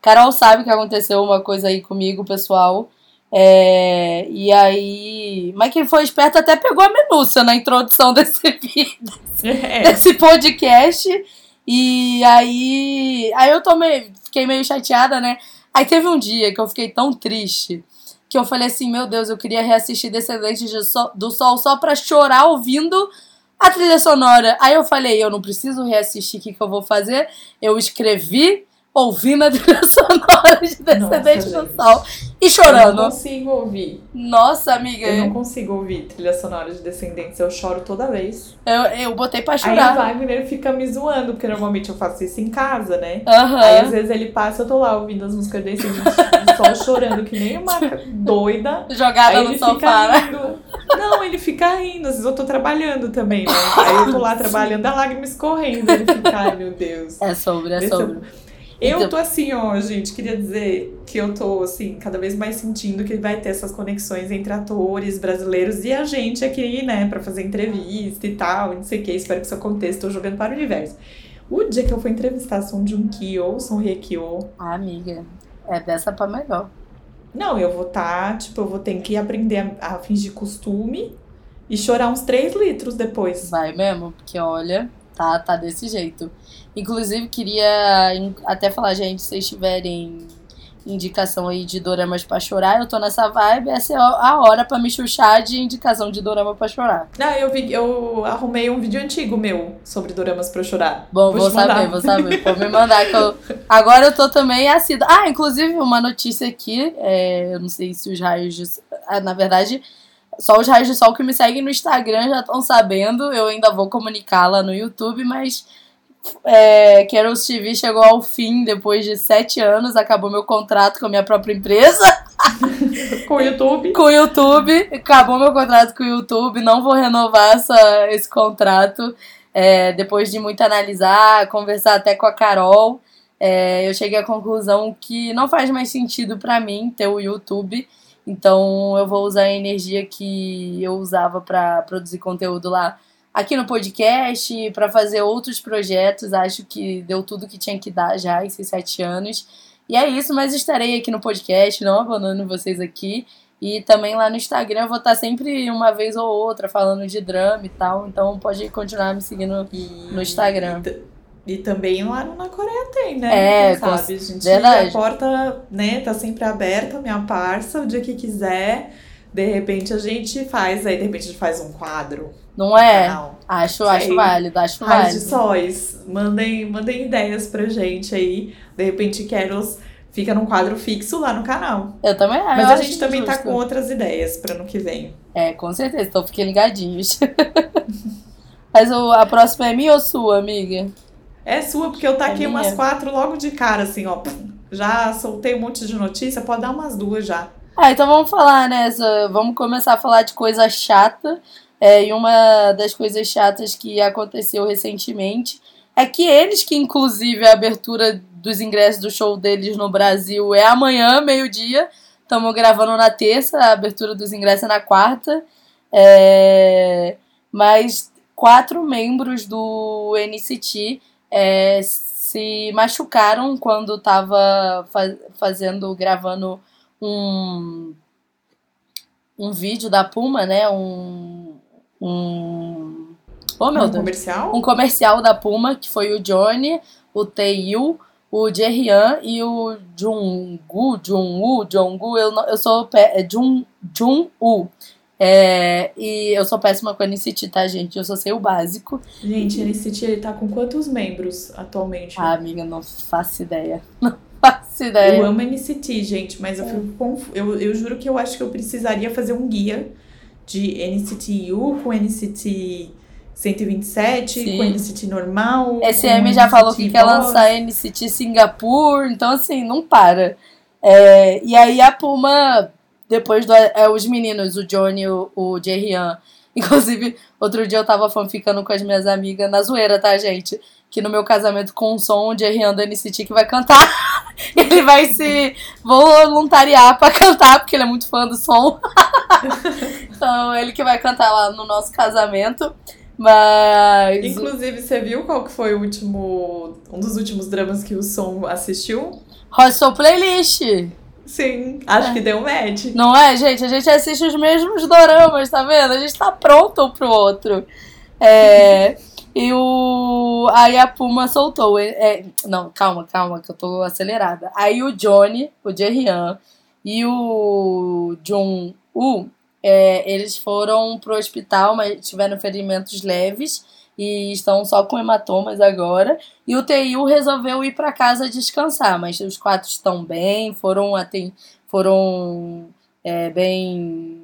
Carol sabe que aconteceu uma coisa aí comigo, pessoal. É, e aí. Mas quem foi esperto até pegou a minúcia na introdução [LAUGHS] desse vídeo, é. desse podcast. E aí. Aí eu tô meio, fiquei meio chateada, né? Aí teve um dia que eu fiquei tão triste que eu falei assim, meu Deus, eu queria reassistir Descendentes do Sol só pra chorar ouvindo a trilha sonora. Aí eu falei, eu não preciso reassistir, o que, que eu vou fazer? Eu escrevi ouvindo a trilha [LAUGHS] sonora de Descendente do Sol e chorando. Eu não consigo ouvir. Nossa, amiga. Eu não consigo ouvir trilha sonora de Descendentes, eu choro toda vez. Eu, eu botei pra chorar. Aí o Wagner fica me zoando, porque normalmente eu faço isso em casa, né? Uhum. Aí às vezes ele passa, eu tô lá ouvindo as músicas Descendentes do Sol [LAUGHS] chorando, que nem uma doida. Jogada Aí no sofá. Né? Não, ele fica rindo, às vezes eu tô trabalhando também, né? Aí eu tô lá [LAUGHS] trabalhando, a lágrima escorrendo, ele fica, ai meu Deus. É sobre, é sobre. Eu então... tô assim, ó, gente, queria dizer que eu tô, assim, cada vez mais sentindo que vai ter essas conexões entre atores brasileiros e a gente aqui, né, pra fazer entrevista e tal, não sei o que, espero que isso aconteça, tô jogando para o universo. O dia que eu for entrevistar Son Jun-ki ou Son Hye-kyo... Ah, amiga, é dessa pra melhor. Não, eu vou tá, tipo, eu vou ter que aprender a, a fingir costume e chorar uns 3 litros depois. Vai mesmo, porque olha, tá, tá desse jeito. Inclusive, queria até falar, gente, se vocês tiverem indicação aí de doramas pra chorar, eu tô nessa vibe, essa é a hora pra me chuchar de indicação de dorama pra chorar. Ah, eu vi, eu arrumei um vídeo antigo meu sobre doramas pra chorar. Bom, vou, vou saber, vou saber. [LAUGHS] Pode me mandar que eu... Agora eu tô também assídua. Ah, inclusive uma notícia aqui, é, eu não sei se os raios de... Ah, na verdade, só os raios de sol que me seguem no Instagram já estão sabendo, eu ainda vou comunicá-la no YouTube, mas é, Carol's TV chegou ao fim depois de sete anos, acabou meu contrato com a minha própria empresa. [LAUGHS] com o YouTube? com o YouTube, acabou meu contrato com o YouTube, não vou renovar essa, esse contrato. É, depois de muito analisar, conversar até com a Carol, é, eu cheguei à conclusão que não faz mais sentido para mim ter o YouTube. Então eu vou usar a energia que eu usava para produzir conteúdo lá aqui no podcast, para fazer outros projetos. Acho que deu tudo que tinha que dar já esses sete anos. E é isso, mas estarei aqui no podcast, não abandonando vocês aqui. E também lá no Instagram eu vou estar sempre uma vez ou outra falando de drama e tal. Então pode continuar me seguindo e... no Instagram. E também lá na Coreia tem, né? É, sabe? A gente, verdade. a porta, né, tá sempre aberta, minha parça, o dia que quiser. De repente a gente faz, aí de repente a gente faz um quadro não é? Acho, acho válido, acho Raios válido. de sóis, mandem, mandem ideias pra gente aí. De repente, Keros fica num quadro fixo lá no canal. Eu também acho. Mas a gente também tá justo. com outras ideias pra ano que vem. É, com certeza, então fiquem ligadinhos. [LAUGHS] Mas o, a próxima é minha ou sua, amiga? É sua, porque eu taquei É umas quatro logo de cara, assim, ó. Já soltei um monte de notícia, pode dar umas duas já. Ah, então vamos falar, né? Vamos começar a falar de coisa chata. É, e uma das coisas chatas que aconteceu recentemente é que eles, que inclusive a abertura dos ingressos do show deles no Brasil é amanhã, meio-dia. Estamos gravando na terça, a abertura dos ingressos é na quarta. É, mas quatro membros do NCT é, se machucaram quando estava fazendo, gravando um, um vídeo da Puma, né? Um. Um. Oh, meu um Deus. comercial? Um comercial da Puma, que foi o Johnny, o Taeil, o Jaehyun e o Jungwoo, Jungwoo, Jungwoo, eu, não- eu sou é Jung, Jungwoo. É, e eu sou péssima com NCT, tá, gente? Eu só sei o básico. Gente, NCT ele tá com quantos membros atualmente? Ah, amiga, não faço ideia. [LAUGHS] Não faço ideia. Eu amo NCT, gente, mas eu fico eu, eu juro que eu acho que eu precisaria fazer um guia de NCT U com NCT 127, Sim. com NCT normal. SM já falou NCT que quer Boss. lançar NCT Singapur, então assim, não para. É, e aí a Puma, depois do, é, os meninos, o Johnny e o, o Jaehyun, [LAUGHS] inclusive, outro dia eu tava fanficando com as minhas amigas na zoeira, tá, gente? Que no meu casamento com o som, Jaehyun do NCT que vai cantar. [LAUGHS] ele vai se voluntariar pra cantar, porque ele é muito fã do som. [LAUGHS] então, ele que vai cantar lá no nosso casamento. Mas. Inclusive, você viu qual que foi o último. Um dos últimos dramas que o som assistiu? Hostel Playlist. Sim, acho que deu match. Não é, gente? A gente assiste os mesmos doramas, tá vendo? A gente tá pronto um pro outro. É, e o. Aí a Puma soltou. é, é, não, calma, calma, que eu tô acelerada. Aí o Johnny, o Jaehyun e o Jung-woo, é, eles foram pro hospital, mas tiveram ferimentos leves e estão só com hematomas agora. E o TIU resolveu ir para casa descansar, mas os quatro estão bem, foram, aten foram é, bem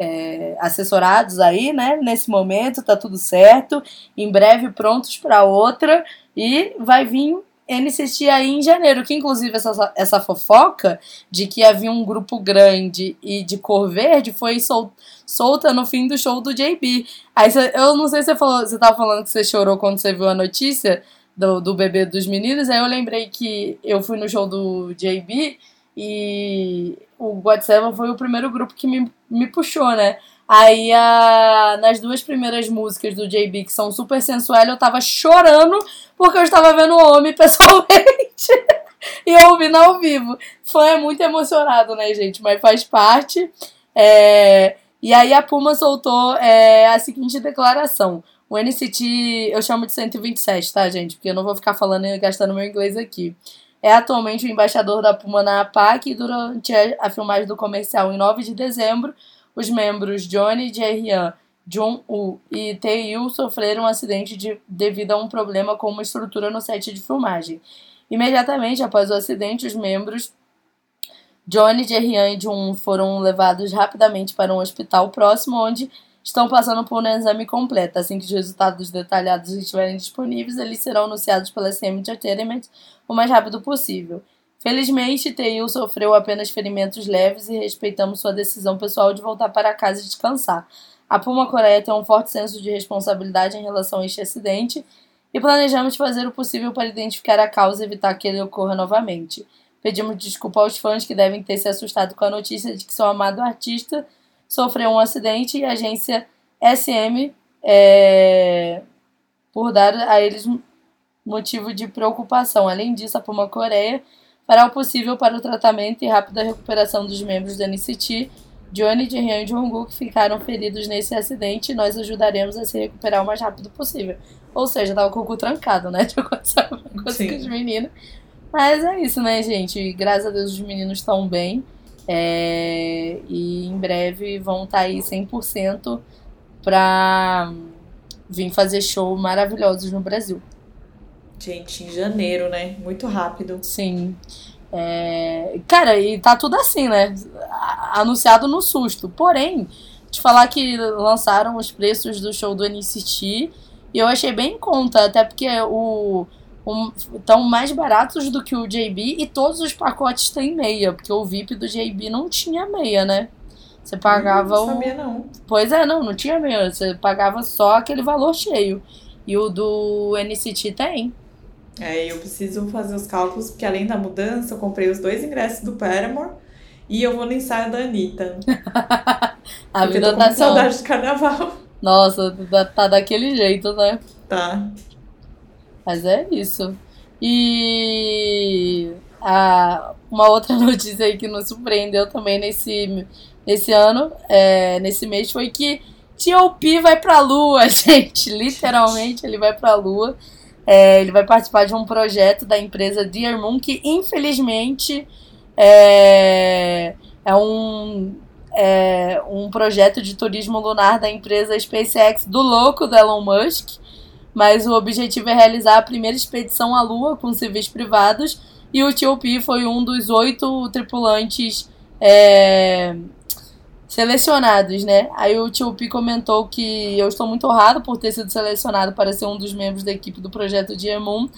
é, assessorados aí, né? Nesse momento, tá tudo certo. Em breve prontos para outra. E vai vir NCT aí em janeiro. Que inclusive essa, essa fofoca de que havia um grupo grande e de cor verde foi sol, solta no fim do show do JB. Aí cê, eu não sei se você falou, você tava falando que você chorou quando você viu a notícia do, do bebê dos meninos. Aí eu lembrei que eu fui no show do JB e o God Seven foi o primeiro grupo que me, me puxou, né? Aí a, nas duas primeiras músicas do JB, que são super sensuais, eu tava chorando porque eu estava vendo o homem [LAUGHS] pessoalmente e ouvindo ao vivo. Fã é muito emocionado, né, gente? Mas faz parte. É, e aí a Puma soltou é, a seguinte declaração. O NCT, eu chamo de 127, tá, gente? Porque eu não vou ficar falando e gastando meu inglês aqui. É atualmente o embaixador da Puma na APAC e durante a, filmagem do comercial em 9 de dezembro, os membros Johnny, Jaehyun, Jung-woo e Taeil sofreram um acidente de, devido a um problema com uma estrutura no set de filmagem. Imediatamente após o acidente, os membros Johnny, Jaehyun e Jung foram levados rapidamente para um hospital próximo, onde estão passando por um exame completo. Assim que os resultados detalhados estiverem disponíveis, eles serão anunciados pela SM Entertainment o mais rápido possível. Felizmente, Taeil sofreu apenas ferimentos leves e respeitamos sua decisão pessoal de voltar para casa e descansar. A Puma Coreia tem um forte senso de responsabilidade em relação a este acidente e planejamos fazer o possível para identificar a causa e evitar que ele ocorra novamente. Pedimos desculpa aos fãs que devem ter se assustado com a notícia de que seu amado artista sofreu um acidente e a agência SM é, por dar a eles motivo de preocupação. Além disso, a Puma Coreia fará o possível para o tratamento e rápida recuperação dos membros do NCT, Johnny, Jaehyun e Jungkook que ficaram feridos nesse acidente e nós ajudaremos a se recuperar o mais rápido possível. Ou seja, tava com o cu trancado, né? [LAUGHS] De acontecer com os meninos. Mas é isso, né, gente? Graças a Deus os meninos estão bem. É, e em breve vão estar aí 100% pra, vir fazer show maravilhosos no Brasil. Gente, em janeiro, né? Muito rápido. Sim. É... Cara, e tá tudo assim, né? Anunciado no susto. Porém, te falar que lançaram os preços do show do NCT e eu achei bem em conta, até porque o estão mais baratos do que o JB e todos os pacotes têm meia, porque o VIP do JB não tinha meia, né? Você pagava não sabia, não. Pois é, não, não tinha meia. Você pagava só aquele valor cheio. E o do NCT tem. É, eu preciso fazer os cálculos, porque além da mudança, eu comprei os dois ingressos do Paramore e eu vou no ensaio da Anitta. [LAUGHS] A vida eu tô tá com saudade de carnaval. Nossa, tá- tá daquele jeito, né? Tá. Mas é isso. E a, uma outra [LAUGHS] notícia aí que nos surpreendeu também nesse, nesse ano, é, nesse mês, foi que T.O.P. vai pra lua, [LAUGHS] gente. Literalmente, ele vai pra lua. É, ele vai participar de um projeto da empresa Dear Moon, que infelizmente é, é um, é um projeto de turismo lunar da empresa SpaceX do louco do Elon Musk mas o objetivo é realizar a primeira expedição à Lua com civis privados e o T.O.P. foi um dos oito tripulantes é, selecionados, né? Aí o T.O.P. comentou que eu estou muito honrado por ter sido selecionado para ser um dos membros da equipe do projeto Moon.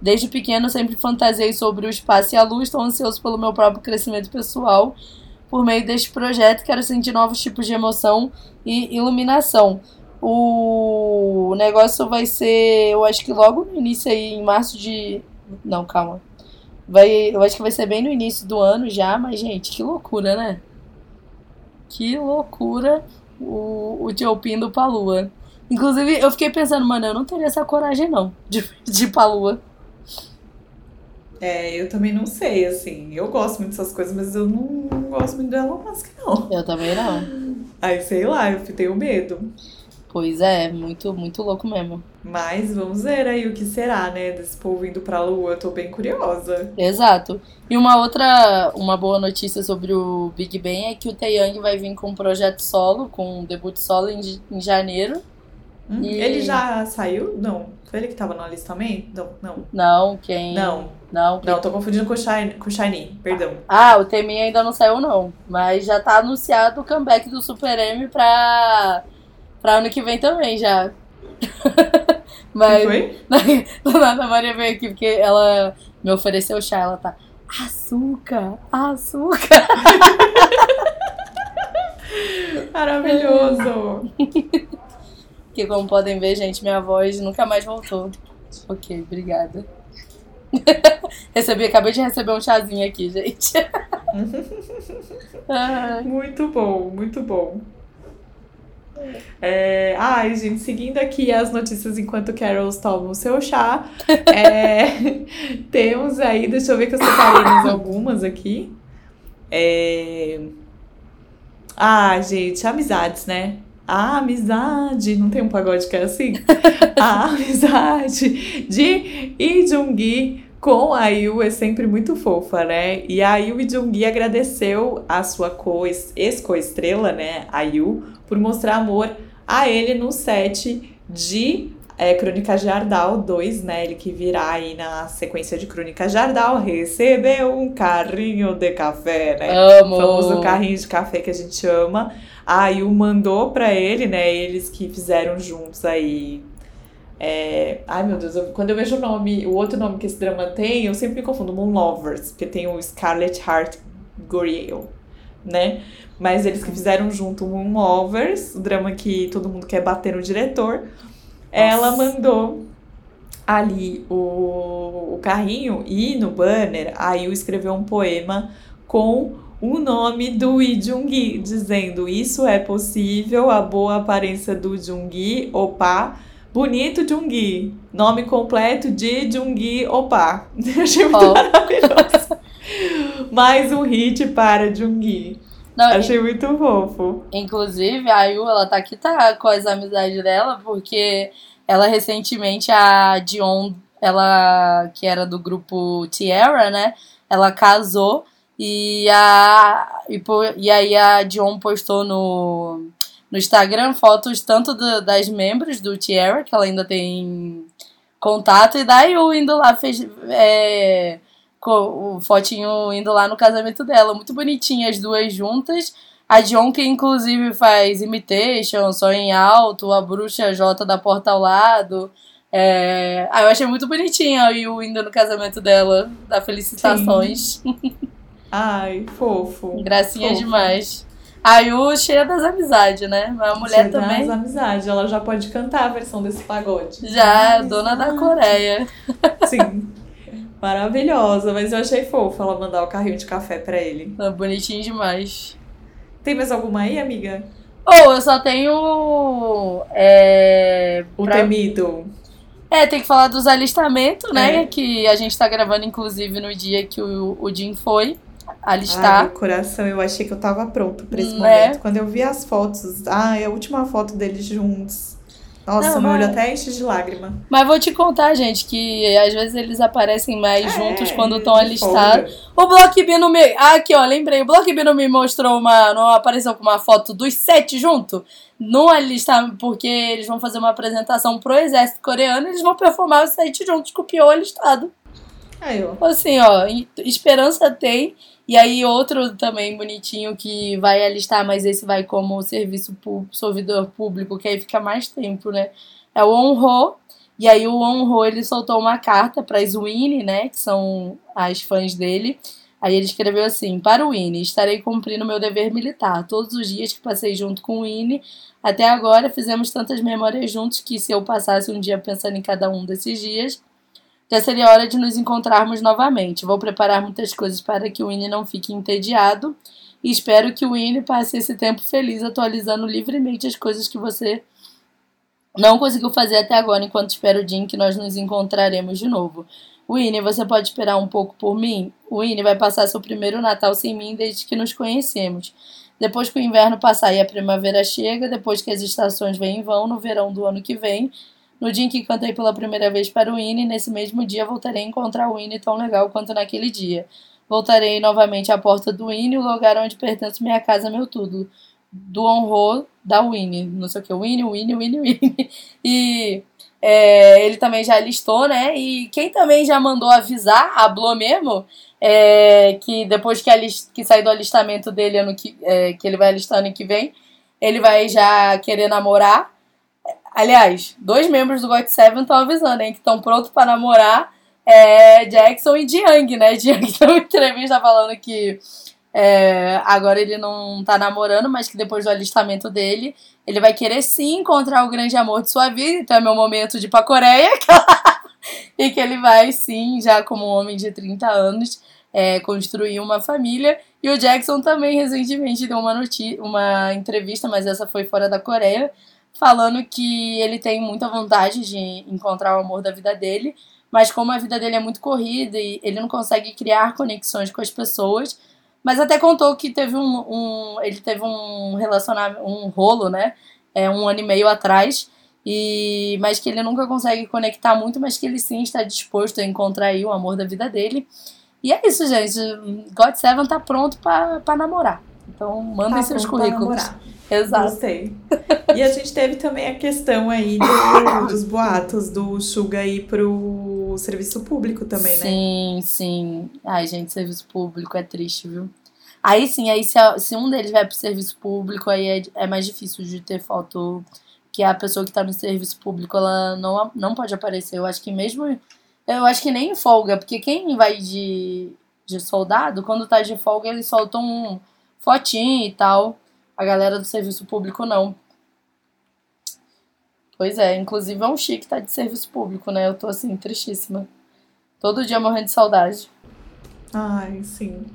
Desde pequeno sempre fantasiei sobre o espaço e a lua, estou ansioso pelo meu próprio crescimento pessoal. Por meio deste projeto, quero sentir novos tipos de emoção e iluminação. O negócio vai ser, eu acho que logo no início aí, em março de. Não, calma. Vai, eu acho que vai ser bem no início do ano já, mas, gente, que loucura, né? Que loucura o, o Tio indo pra lua. Inclusive, eu fiquei pensando, mano, eu não teria essa coragem, não, [LAUGHS] de, de ir pra lua. É, eu também não sei, assim. Eu gosto muito dessas coisas, mas eu não, não gosto muito do Elon Musk, não. Eu também não. Aí, sei lá, eu tenho medo. Pois é, muito, muito louco mesmo. Mas vamos ver aí o que será, né? Desse povo indo pra lua. Eu tô bem curiosa. Exato. E uma outra, uma boa notícia sobre o Big Bang é que o Taeyang vai vir com um projeto solo, com um debut solo em, em janeiro. Hum, E- Ele já saiu? Não. Foi ele que tava no alistamento? Não, não. Não, quem. Não, Não, quem- não, tô confundindo com o Shiny, com o Shiny, perdão. Ah, o Temin ainda não saiu, não. Mas já tá anunciado o comeback do Super M pra, pra ano que vem também, já. [LAUGHS] Quem Mas foi? [LAUGHS] do nada a Maria veio aqui porque ela me ofereceu chá. Ela tá. Açúcar, açúcar. [LAUGHS] Maravilhoso! Que como podem ver, gente, minha voz nunca mais voltou. Ok, obrigada. Recebi, acabei de receber um chazinho aqui, gente. Muito bom, muito bom. É, ai, gente, seguindo aqui as notícias enquanto Carols toma o seu chá, [LAUGHS] é, temos aí, deixa eu ver que eu separei mais algumas aqui. É, ah, gente, amizades, né? A amizade, não tem um pagode que é assim? [LAUGHS] A amizade de Lee Jung-gi com a Yu é sempre muito fofa, né? E a Yu Jung-gi agradeceu a sua co ex-coestrela, né, a Yu, por mostrar amor a ele no set de é, Crônica Jardal 2, né? Ele que virá aí na sequência de Crônica Jardal, recebeu um carrinho de café, né? amo. O famoso carrinho de café que a gente ama. A Yu mandou pra ele, né? Eles que fizeram juntos aí. É, Ai meu Deus, eu- quando eu vejo o nome, o outro nome que esse drama tem, eu sempre me confundo, Moon Lovers, porque tem o Scarlett Heart Goriel, né? Mas eles que fizeram junto Moon Lovers, o drama que todo mundo quer bater no diretor. Ela mandou ali o, o carrinho e no banner a Yu escreveu um poema com o nome do Lee Jung-gi, dizendo isso é possível, a boa aparência do Jung-gi, opa, bonito Jung-gi, nome completo de Jung-gi, opa. [LAUGHS] Achei muito Ó. maravilhoso. [LAUGHS] Mais um hit para Jung-gi. Não, Achei muito fofo. Inclusive, a Yu, ela tá aqui tá com as amizades dela, porque ela recentemente, a Dion, ela que era do grupo Tierra, né? Ela casou e, a, e, e aí a Dion postou no, no Instagram fotos tanto do, das membros do Tierra, que ela ainda tem contato, e da Yu indo lá, fez é, com, o fotinho indo lá no casamento dela. Muito bonitinha as duas juntas. A John, que inclusive faz Imitation, Só em Alto, a Bruxa J da Porta ao Lado. É... Ah, eu achei muito bonitinha a Yu indo no casamento dela, da Felicitações. [LAUGHS] Ai, fofo. Gracinha fofo. demais. A Yu cheia das amizades, né? A mulher cheia também. das amizades, ela já pode cantar a versão desse pagode. Já, dona da Coreia. Sim. Maravilhosa, mas eu achei fofo ela mandar o carrinho de café para ele. É bonitinho demais. Tem mais alguma aí, amiga? Ou oh, eu só tenho. É, o pra... temido. É, tem que falar dos alistamentos, né? É. Que a gente tá gravando, inclusive, no dia que o, o Jim foi alistar. Ai, meu coração, eu achei que eu tava pronto pra esse né? momento. Quando eu vi as fotos, ai, a última foto deles juntos. Nossa, não, meu olho até enche de lágrima. Mas vou te contar, gente, que às vezes eles aparecem mais é, juntos quando estão alistados. O Block B no me. Ah, aqui, ó, lembrei. O Block B não me mostrou uma. Não apareceu com uma foto dos sete juntos? Não alistar, porque eles vão fazer uma apresentação pro exército coreano e eles vão performar os sete juntos com o Pio alistado. Aí, ó. Assim, ó, esperança tem. E aí outro também bonitinho que vai alistar, mas esse vai como serviço público, servidor público, que aí fica mais tempo, né? É o Honro. E aí o Honro, ele soltou uma carta para as Winnie, né, que são as fãs dele. Aí ele escreveu assim: Para o Winnie, estarei cumprindo meu dever militar. Todos os dias que passei junto com o Winnie, até agora fizemos tantas memórias juntos que se eu passasse um dia pensando em cada um desses dias, já seria hora de nos encontrarmos novamente. Vou preparar muitas coisas para que o Winnie não fique entediado e espero que o Winnie passe esse tempo feliz atualizando livremente as coisas que você não conseguiu fazer até agora, enquanto espero o dia em que nós nos encontraremos de novo. Winnie, você pode esperar um pouco por mim? Winnie vai passar seu primeiro Natal sem mim desde que nos conhecemos. Depois que o inverno passar e a primavera chega, depois que as estações vêm e vão, no verão do ano que vem, no dia em que cantei pela primeira vez para o Winnie, nesse mesmo dia voltarei a encontrar o Winnie tão legal quanto naquele dia. Voltarei novamente à porta do Winnie, o lugar onde pertence minha casa, meu tudo. Do honro da Winnie. Não sei o que, Winnie, Winnie, Winnie, Winnie. [LAUGHS] E é, ele também já listou, né? E quem também já mandou avisar, hablou mesmo, é, que depois que, que sair do alistamento dele, ano que, é, que ele vai alistar ano que vem, ele vai já querer namorar. Aliás, dois membros do God Seven estão avisando, hein, que estão prontos para namorar é, Jackson e Jiang, né? [LAUGHS] Jiang deu uma entrevista falando que é, agora ele não tá namorando, mas que depois do alistamento dele, ele vai querer sim encontrar o grande amor de sua vida. Então é meu momento de ir pra Coreia. [LAUGHS] e que ele vai sim, já como um homem de 30 anos, é, construir uma família. E o Jackson também recentemente deu uma, uma entrevista, mas essa foi fora da Coreia, falando que ele tem muita vontade de encontrar o amor da vida dele, mas como a vida dele é muito corrida e ele não consegue criar conexões com as pessoas, mas até contou que teve um, um ele teve um relacionamento, um rolo, né, é, um ano e meio atrás, e mas que ele nunca consegue conectar muito, mas que ele sim está disposto a encontrar aí o amor da vida dele. E é isso, gente. God Seven tá pronto para namorar. Então, mandem tá seus currículos. Exato. Gostei. E a gente teve também a questão aí do, [COUGHS] dos boatos do Suga ir pro serviço público também, sim, né? Sim, sim. Ai, gente, serviço público é triste, viu? Aí sim, aí se, se um deles vai pro serviço público, aí é, é mais difícil de ter foto que a pessoa que tá no serviço público, ela não, não pode aparecer. Eu acho que mesmo. Eu acho que nem em folga, porque quem vai de, de soldado, quando tá de folga, eles soltam um fotinho e tal. A galera do serviço público não. Pois é, inclusive é um chique tá de serviço público, né? Eu tô assim, tristíssima. Todo dia morrendo de saudade. Ai, sim.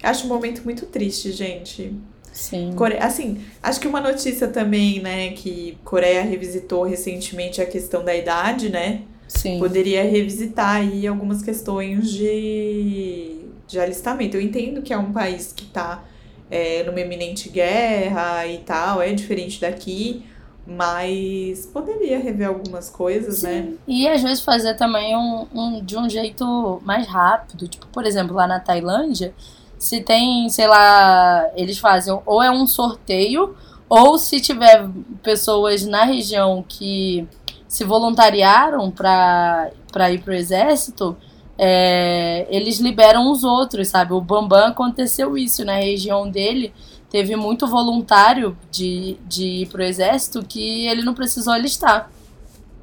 Acho um momento muito triste, gente. Sim. Core... Assim, acho que uma notícia também, né, que Coreia revisitou recentemente a questão da idade, né? Sim. Poderia revisitar aí algumas questões de, de alistamento. Eu entendo que é um país que tá é, numa eminente guerra e tal, é diferente daqui, mas poderia rever algumas coisas, né? Sim. né? E às vezes fazer também um, um, de um jeito mais rápido. Tipo, por exemplo, lá na Tailândia, se tem, sei lá, eles fazem ou é um sorteio ou se tiver pessoas na região que se voluntariaram para ir pro exército, é, eles liberam os outros, sabe? O Bambam aconteceu isso na região dele. Teve muito voluntário de, de ir pro exército que ele não precisou alistar.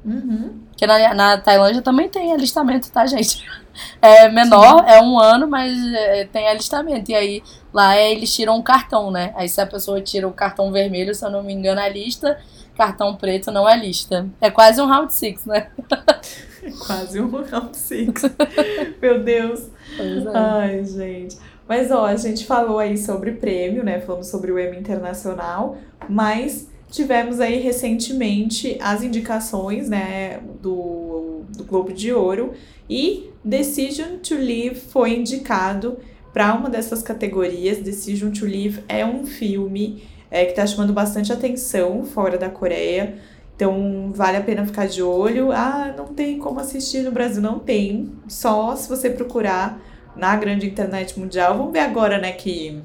Uhum. Porque na, na Tailândia também tem alistamento, tá, gente? [LAUGHS] É menor, Sim. é um ano, mas é, tem alistamento. E aí lá é, eles tiram um cartão, né? Aí se a pessoa tira o cartão vermelho, se eu não me engano, a lista, cartão preto não é lista. É quase um round six, né? [LAUGHS] [LAUGHS] quase um round six. [LAUGHS] Meu Deus. É. Ai, gente. Mas ó, a gente falou aí sobre prêmio, né? Falamos sobre o Emmy Internacional, mas tivemos aí recentemente as indicações, né, do, do Globo de Ouro e Decision to Live foi indicado para uma dessas categorias. Decision to Live é um filme é, que está chamando bastante atenção fora da Coreia. Então vale a pena ficar de olho. Ah, não tem como assistir no Brasil, não tem. Só se você procurar na grande internet mundial. Vamos ver agora, né, que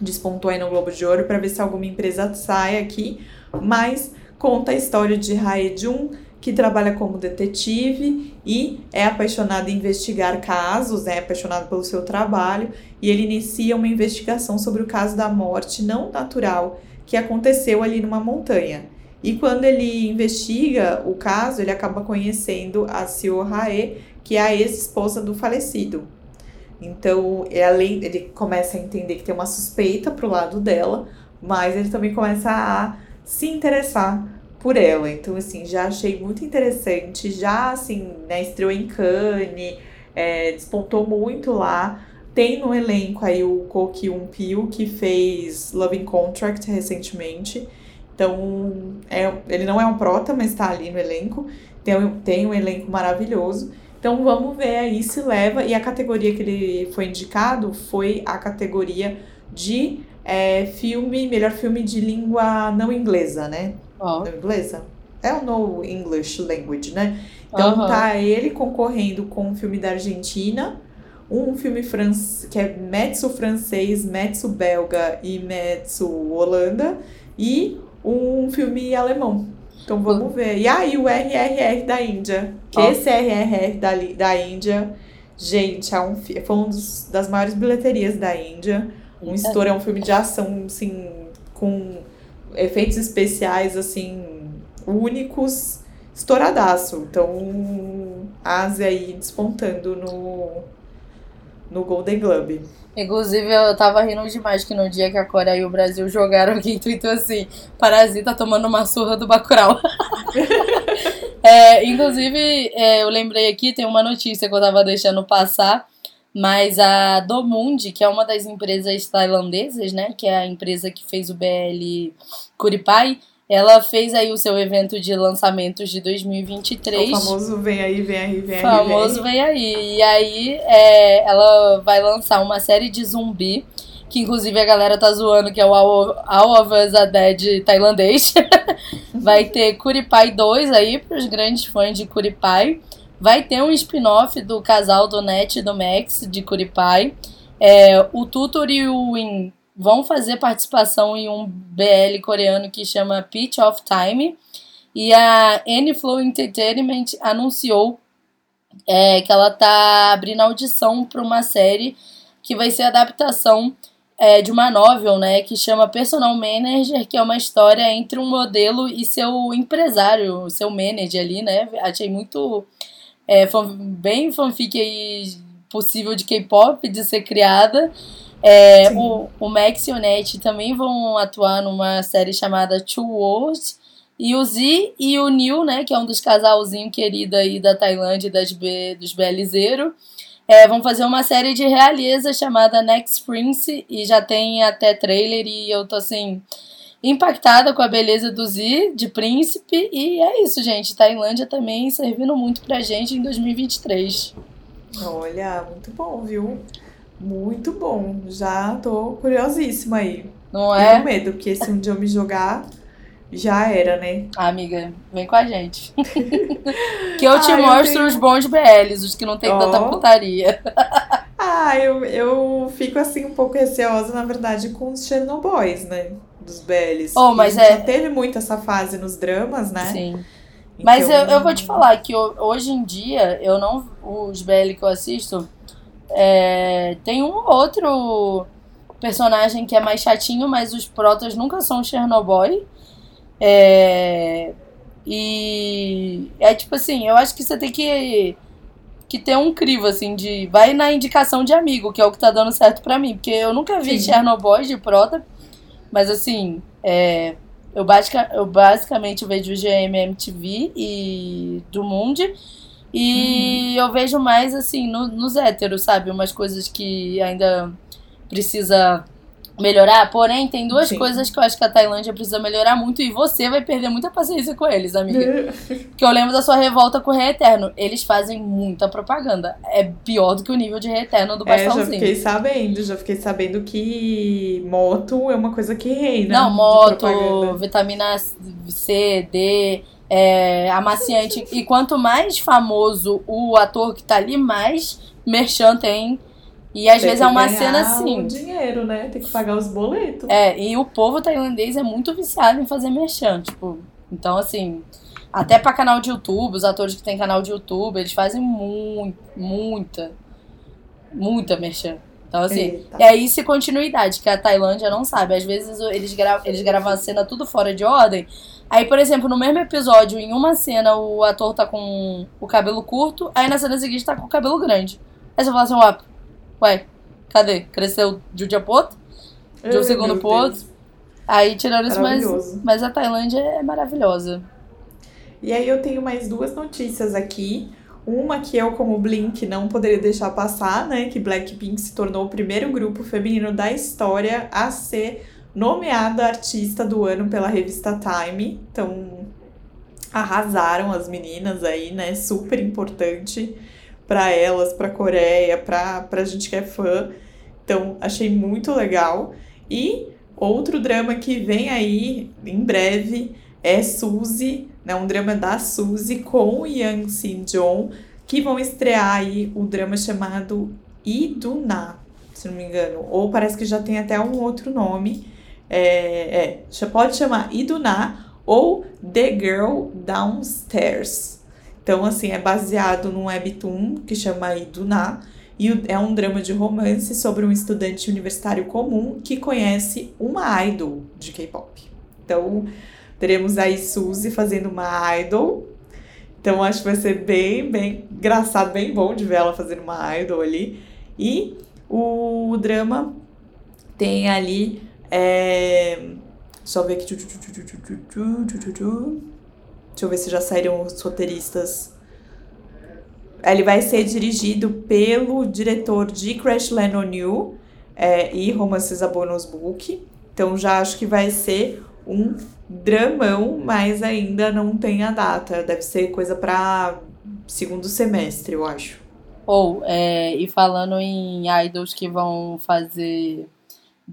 despontou aí no Globo de Ouro para ver se alguma empresa sai aqui. Mas conta a história de Hae Jun, que trabalha como detetive e é apaixonado em investigar casos, é apaixonado pelo seu trabalho, e ele inicia uma investigação sobre o caso da morte não natural que aconteceu ali numa montanha. E quando ele investiga o caso, ele acaba conhecendo a Seo Hae, que é a ex-esposa do falecido. Então, é além, ele começa a entender que tem uma suspeita pro lado dela, mas ele também começa a se interessar por ela. Então, assim, já achei muito interessante. Já, assim, né, estreou em Cannes, é, despontou muito lá. Tem no elenco aí o Ko Kyun Pil, que fez Loving Contract recentemente. Então, é, ele não é um prota, mas está ali no elenco. Tem, tem um elenco maravilhoso. Então, vamos ver aí se leva. E a categoria que ele foi indicado foi a categoria de é, filme, melhor filme de língua não inglesa, né? Oh. Não inglesa? É o No English Language, né? Então Aham. tá ele concorrendo com um filme da Argentina, um filme que é Metsu francês, Metsu belga e Metsu Holanda, e um filme alemão. Então vamos ver. E aí o RRR da Índia. Que Ó. esse RRR da, da Índia, gente, é um, foi um dos, das maiores bilheterias da Índia. Um Eita. estouro é um filme de ação, assim, com efeitos especiais, assim, únicos, estouradaço. Então, Ásia aí despontando no, no Golden Globe. Inclusive, eu tava rindo demais que no dia que a Coreia e o Brasil jogaram, alguém [LAUGHS] tweetou assim: Parasita tomando uma surra do Bacurau. [LAUGHS] É, inclusive, é, eu lembrei aqui, tem uma notícia que eu tava deixando passar, mas a Domundi, que é uma das empresas tailandesas, né, que é a empresa que fez o BL Curipai, ela fez aí o seu evento de lançamentos de 2023. O famoso vem aí, vem aí, vem aí. famoso vem. aí. E aí é, ela vai lançar uma série de zumbi, que inclusive a galera tá zoando, que é o All, All of Us Are Dead tailandês. [LAUGHS] vai ter Curipai 2 aí, pros grandes fãs de Curipai. Vai ter um spin-off do casal do Net e do Max de Curipai. É, o Tutor e o Win vão fazer participação em um BL coreano que chama Pitch of Time. E a N-Flow Entertainment anunciou é, que ela tá abrindo audição para uma série que vai ser adaptação é, de uma novel, né, que chama Personal Manager, que é uma história entre um modelo e seu empresário, seu manager ali, né? Achei muito é, fan- bem fanfic aí possível de K-pop de ser criada. É, o, o Max e o Net também vão atuar numa série chamada Two Worlds. E o Z e o Neil, né, que é um dos casalzinhos queridos aí da Tailândia e das B, dos Belizeiros, é, vão fazer uma série de realeza chamada Next Prince e já tem até trailer e eu tô assim impactada com a beleza do Z de príncipe e é isso, gente. Tailândia também servindo muito pra gente em 2023. Olha, muito bom, viu? Muito bom. Já tô curiosíssima aí. Não Tenho é? medo, porque se um dia eu me jogar, já era, né? Ah, amiga, vem com a gente. [LAUGHS] que eu te Ah, eu mostro tenho- os bons BLs, os que não tem Ó. tanta putaria. [LAUGHS] Ah, eu, eu fico assim um pouco receosa, na verdade, com os Chernobyls, né? dos BLs. Oh, mas a gente é- já teve muito essa fase nos dramas, né? Sim. Mas Então, eu, eu vou te falar que ho- hoje em dia, eu não. Os BL que eu assisto, é, tem um ou outro personagem que é mais chatinho, mas os protas nunca são Chernobyl. É, e é tipo assim, eu acho que você tem que, que ter um crivo, assim, de. Vai na indicação de amigo, que é o que tá dando certo pra mim. Porque eu nunca vi Sim. Chernobyl de prota, mas assim, é, eu, basica, eu basicamente vejo GMMTV e do Mundi. E eu vejo mais assim no, nos héteros, sabe? Umas coisas que ainda precisa melhorar. Porém, tem duas Sim. coisas que eu acho que a Tailândia precisa melhorar muito e você vai perder muita paciência com eles, amiga. [LAUGHS] Porque eu lembro da sua revolta com o Rei Eterno. Eles fazem muita propaganda. É pior do que o nível de Rei Eterno do É, já Bastãozinho. fiquei sabendo, já fiquei sabendo que moto é uma coisa que reina. Não, moto, vitamina C, D, é, amaciante. E quanto mais famoso o ator que tá ali, mais merchan tem. E às Tem vezes é uma cena assim. o dinheiro, né? Tem que pagar os boletos. É, e o povo tailandês é muito viciado em fazer merchan, tipo. Então, assim, até pra canal de YouTube, os atores que têm canal de YouTube, eles fazem muito, muita, muita merchan. Então, assim, Eita. é isso e continuidade, que a Tailândia não sabe. Às vezes eles, gra eles gravam a cena tudo fora de ordem. Aí, por exemplo, no mesmo episódio, em uma cena, o ator tá com o cabelo curto, aí na cena seguinte tá com o cabelo grande. Aí você fala assim, ué, ué, cadê? Cresceu de um dia pro outro? De um Ai, segundo pro outro? Aí tiraram isso, mas, mas a Tailândia é maravilhosa. E aí eu tenho mais duas notícias aqui. Uma que eu, como Blink, não poderia deixar passar, né? Que Blackpink se tornou o primeiro grupo feminino da história a ser nomeada artista do ano pela revista Time. Então, arrasaram as meninas aí, né? Super importante pra elas, pra Coreia, pra, pra gente que é fã. Então, achei muito legal. E outro drama que vem aí em breve é Suzy, né, um drama da Suzy com o Yang Sin-jong, que vão estrear aí o drama chamado Iduna, se não me engano. Ou parece que já tem até um outro nome. É, é, já pode chamar Iduna ou The Girl Downstairs. Então, assim, é baseado num webtoon que chama Iduna. E é um drama de romance sobre um estudante universitário comum que conhece uma idol de K-pop. Então, teremos aí Suzy fazendo uma idol. Então, acho que vai ser bem, bem engraçado, bem bom de ver ela fazendo uma idol ali. E o drama tem ali. É... Só ver aqui. Deixa eu ver se já saíram os roteiristas. Ele vai ser dirigido pelo diretor de Crashland on You é, e Romances a Bonus Book. Então já acho que vai ser um dramão, mas ainda não tem a data. Deve ser coisa para segundo semestre, eu acho. Ou, oh, é, e falando em idols que vão fazer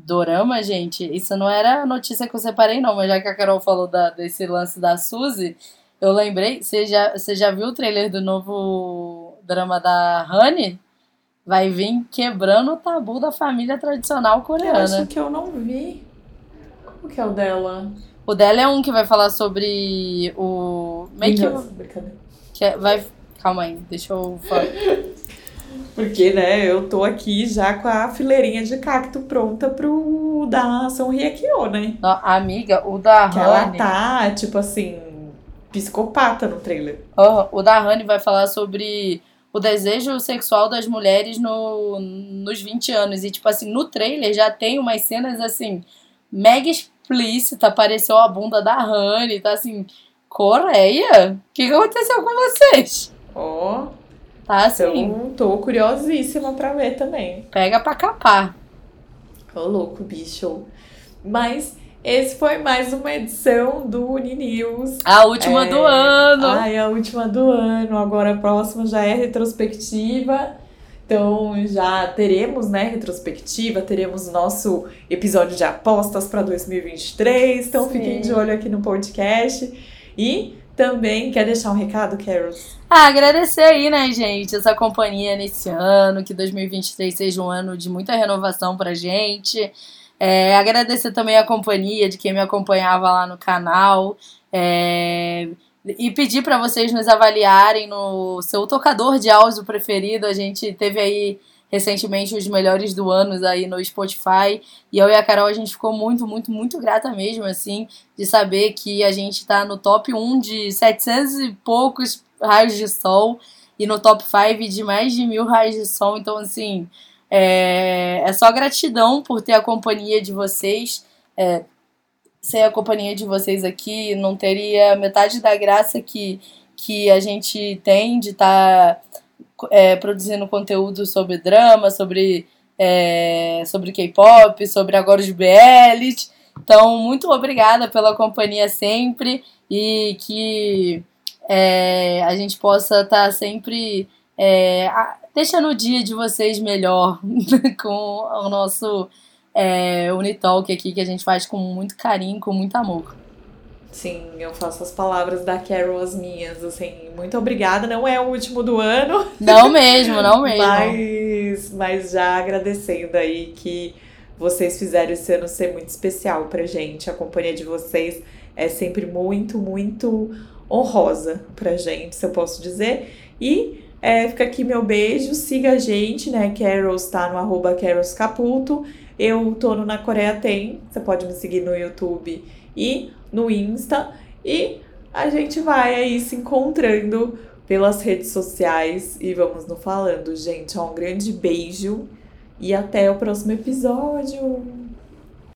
dorama, gente, isso não era a notícia que eu separei, não, mas já que a Carol falou da, desse lance da Suzy, eu lembrei, você já, você já viu o trailer do novo drama da Honey? Vai vir quebrando o tabu da família tradicional Eu coreana. acho que eu não vi. Como que é o dela? O dela é um que vai falar sobre o. Meio que, brincadeira. que é- vai. Calma aí, deixa eu falar. [LAUGHS] Porque, né, eu tô aqui já com a fileirinha de cacto pronta pro da São Ryakyo, né? Não, amiga, o da Que ela Honey. tá, tipo assim, psicopata no trailer. Ó, o da Honey vai falar sobre o desejo sexual das mulheres no, nos 20 anos. E, tipo assim, no trailer já tem umas cenas assim, mega explícita. Apareceu a bunda da Honey, tá assim. Coreia? O que, que aconteceu com vocês? Ó, Tá assim, então tô curiosíssima pra ver também. pega pra capar. Ô, louco, bicho. Mas esse foi mais uma edição do Uninews. A última É, do ano. Ai, a última do ano. Agora a próxima já é retrospectiva. Então já teremos, né, retrospectiva, teremos nosso episódio de apostas para 2023. Então Sim. fiquem de olho aqui no podcast. E também quer deixar um recado, Carols? Ah, agradecer aí, né, gente, essa companhia nesse ano, que 2023 seja um ano de muita renovação pra gente. É, agradecer também a companhia de quem me acompanhava lá no canal. É, e pedir para vocês nos avaliarem no seu tocador de áudio preferido. A gente teve aí recentemente os melhores do ano aí no Spotify. E eu e a Carol, a gente ficou muito, muito, muito grata mesmo, assim, de saber que a gente tá no top 1 de 700 e poucos raios de sol e no top 5 de mais de mil raios de sol. Então, assim, é, é só gratidão por ter a companhia de vocês. É, sem a companhia de vocês aqui, não teria metade da graça que, que a gente tem de estar tá, é, produzindo conteúdo sobre drama, sobre, é, sobre K-pop, sobre agora os BL. Então, muito obrigada pela companhia sempre e que é, a gente possa estar tá sempre é, deixando o dia de vocês melhor [LAUGHS] com o nosso é, Unitalk aqui, que a gente faz com muito carinho, com muito amor. Sim, eu faço as palavras da Carol as minhas, assim, muito obrigada. Não é o último do ano. Não mesmo, não [LAUGHS] mesmo. mas, mas já agradecendo aí que vocês fizeram esse ano ser muito especial pra gente. A companhia de vocês é sempre muito, muito honrosa pra gente, se eu posso dizer. E é, fica aqui meu beijo, siga a gente, né? Carol está no arroba Carols Caputo. Eu tô no Na Coreia Tem, você pode me seguir no YouTube e no Insta. E a gente vai aí se encontrando pelas redes sociais e vamos no falando, gente. Um grande beijo e até o próximo episódio.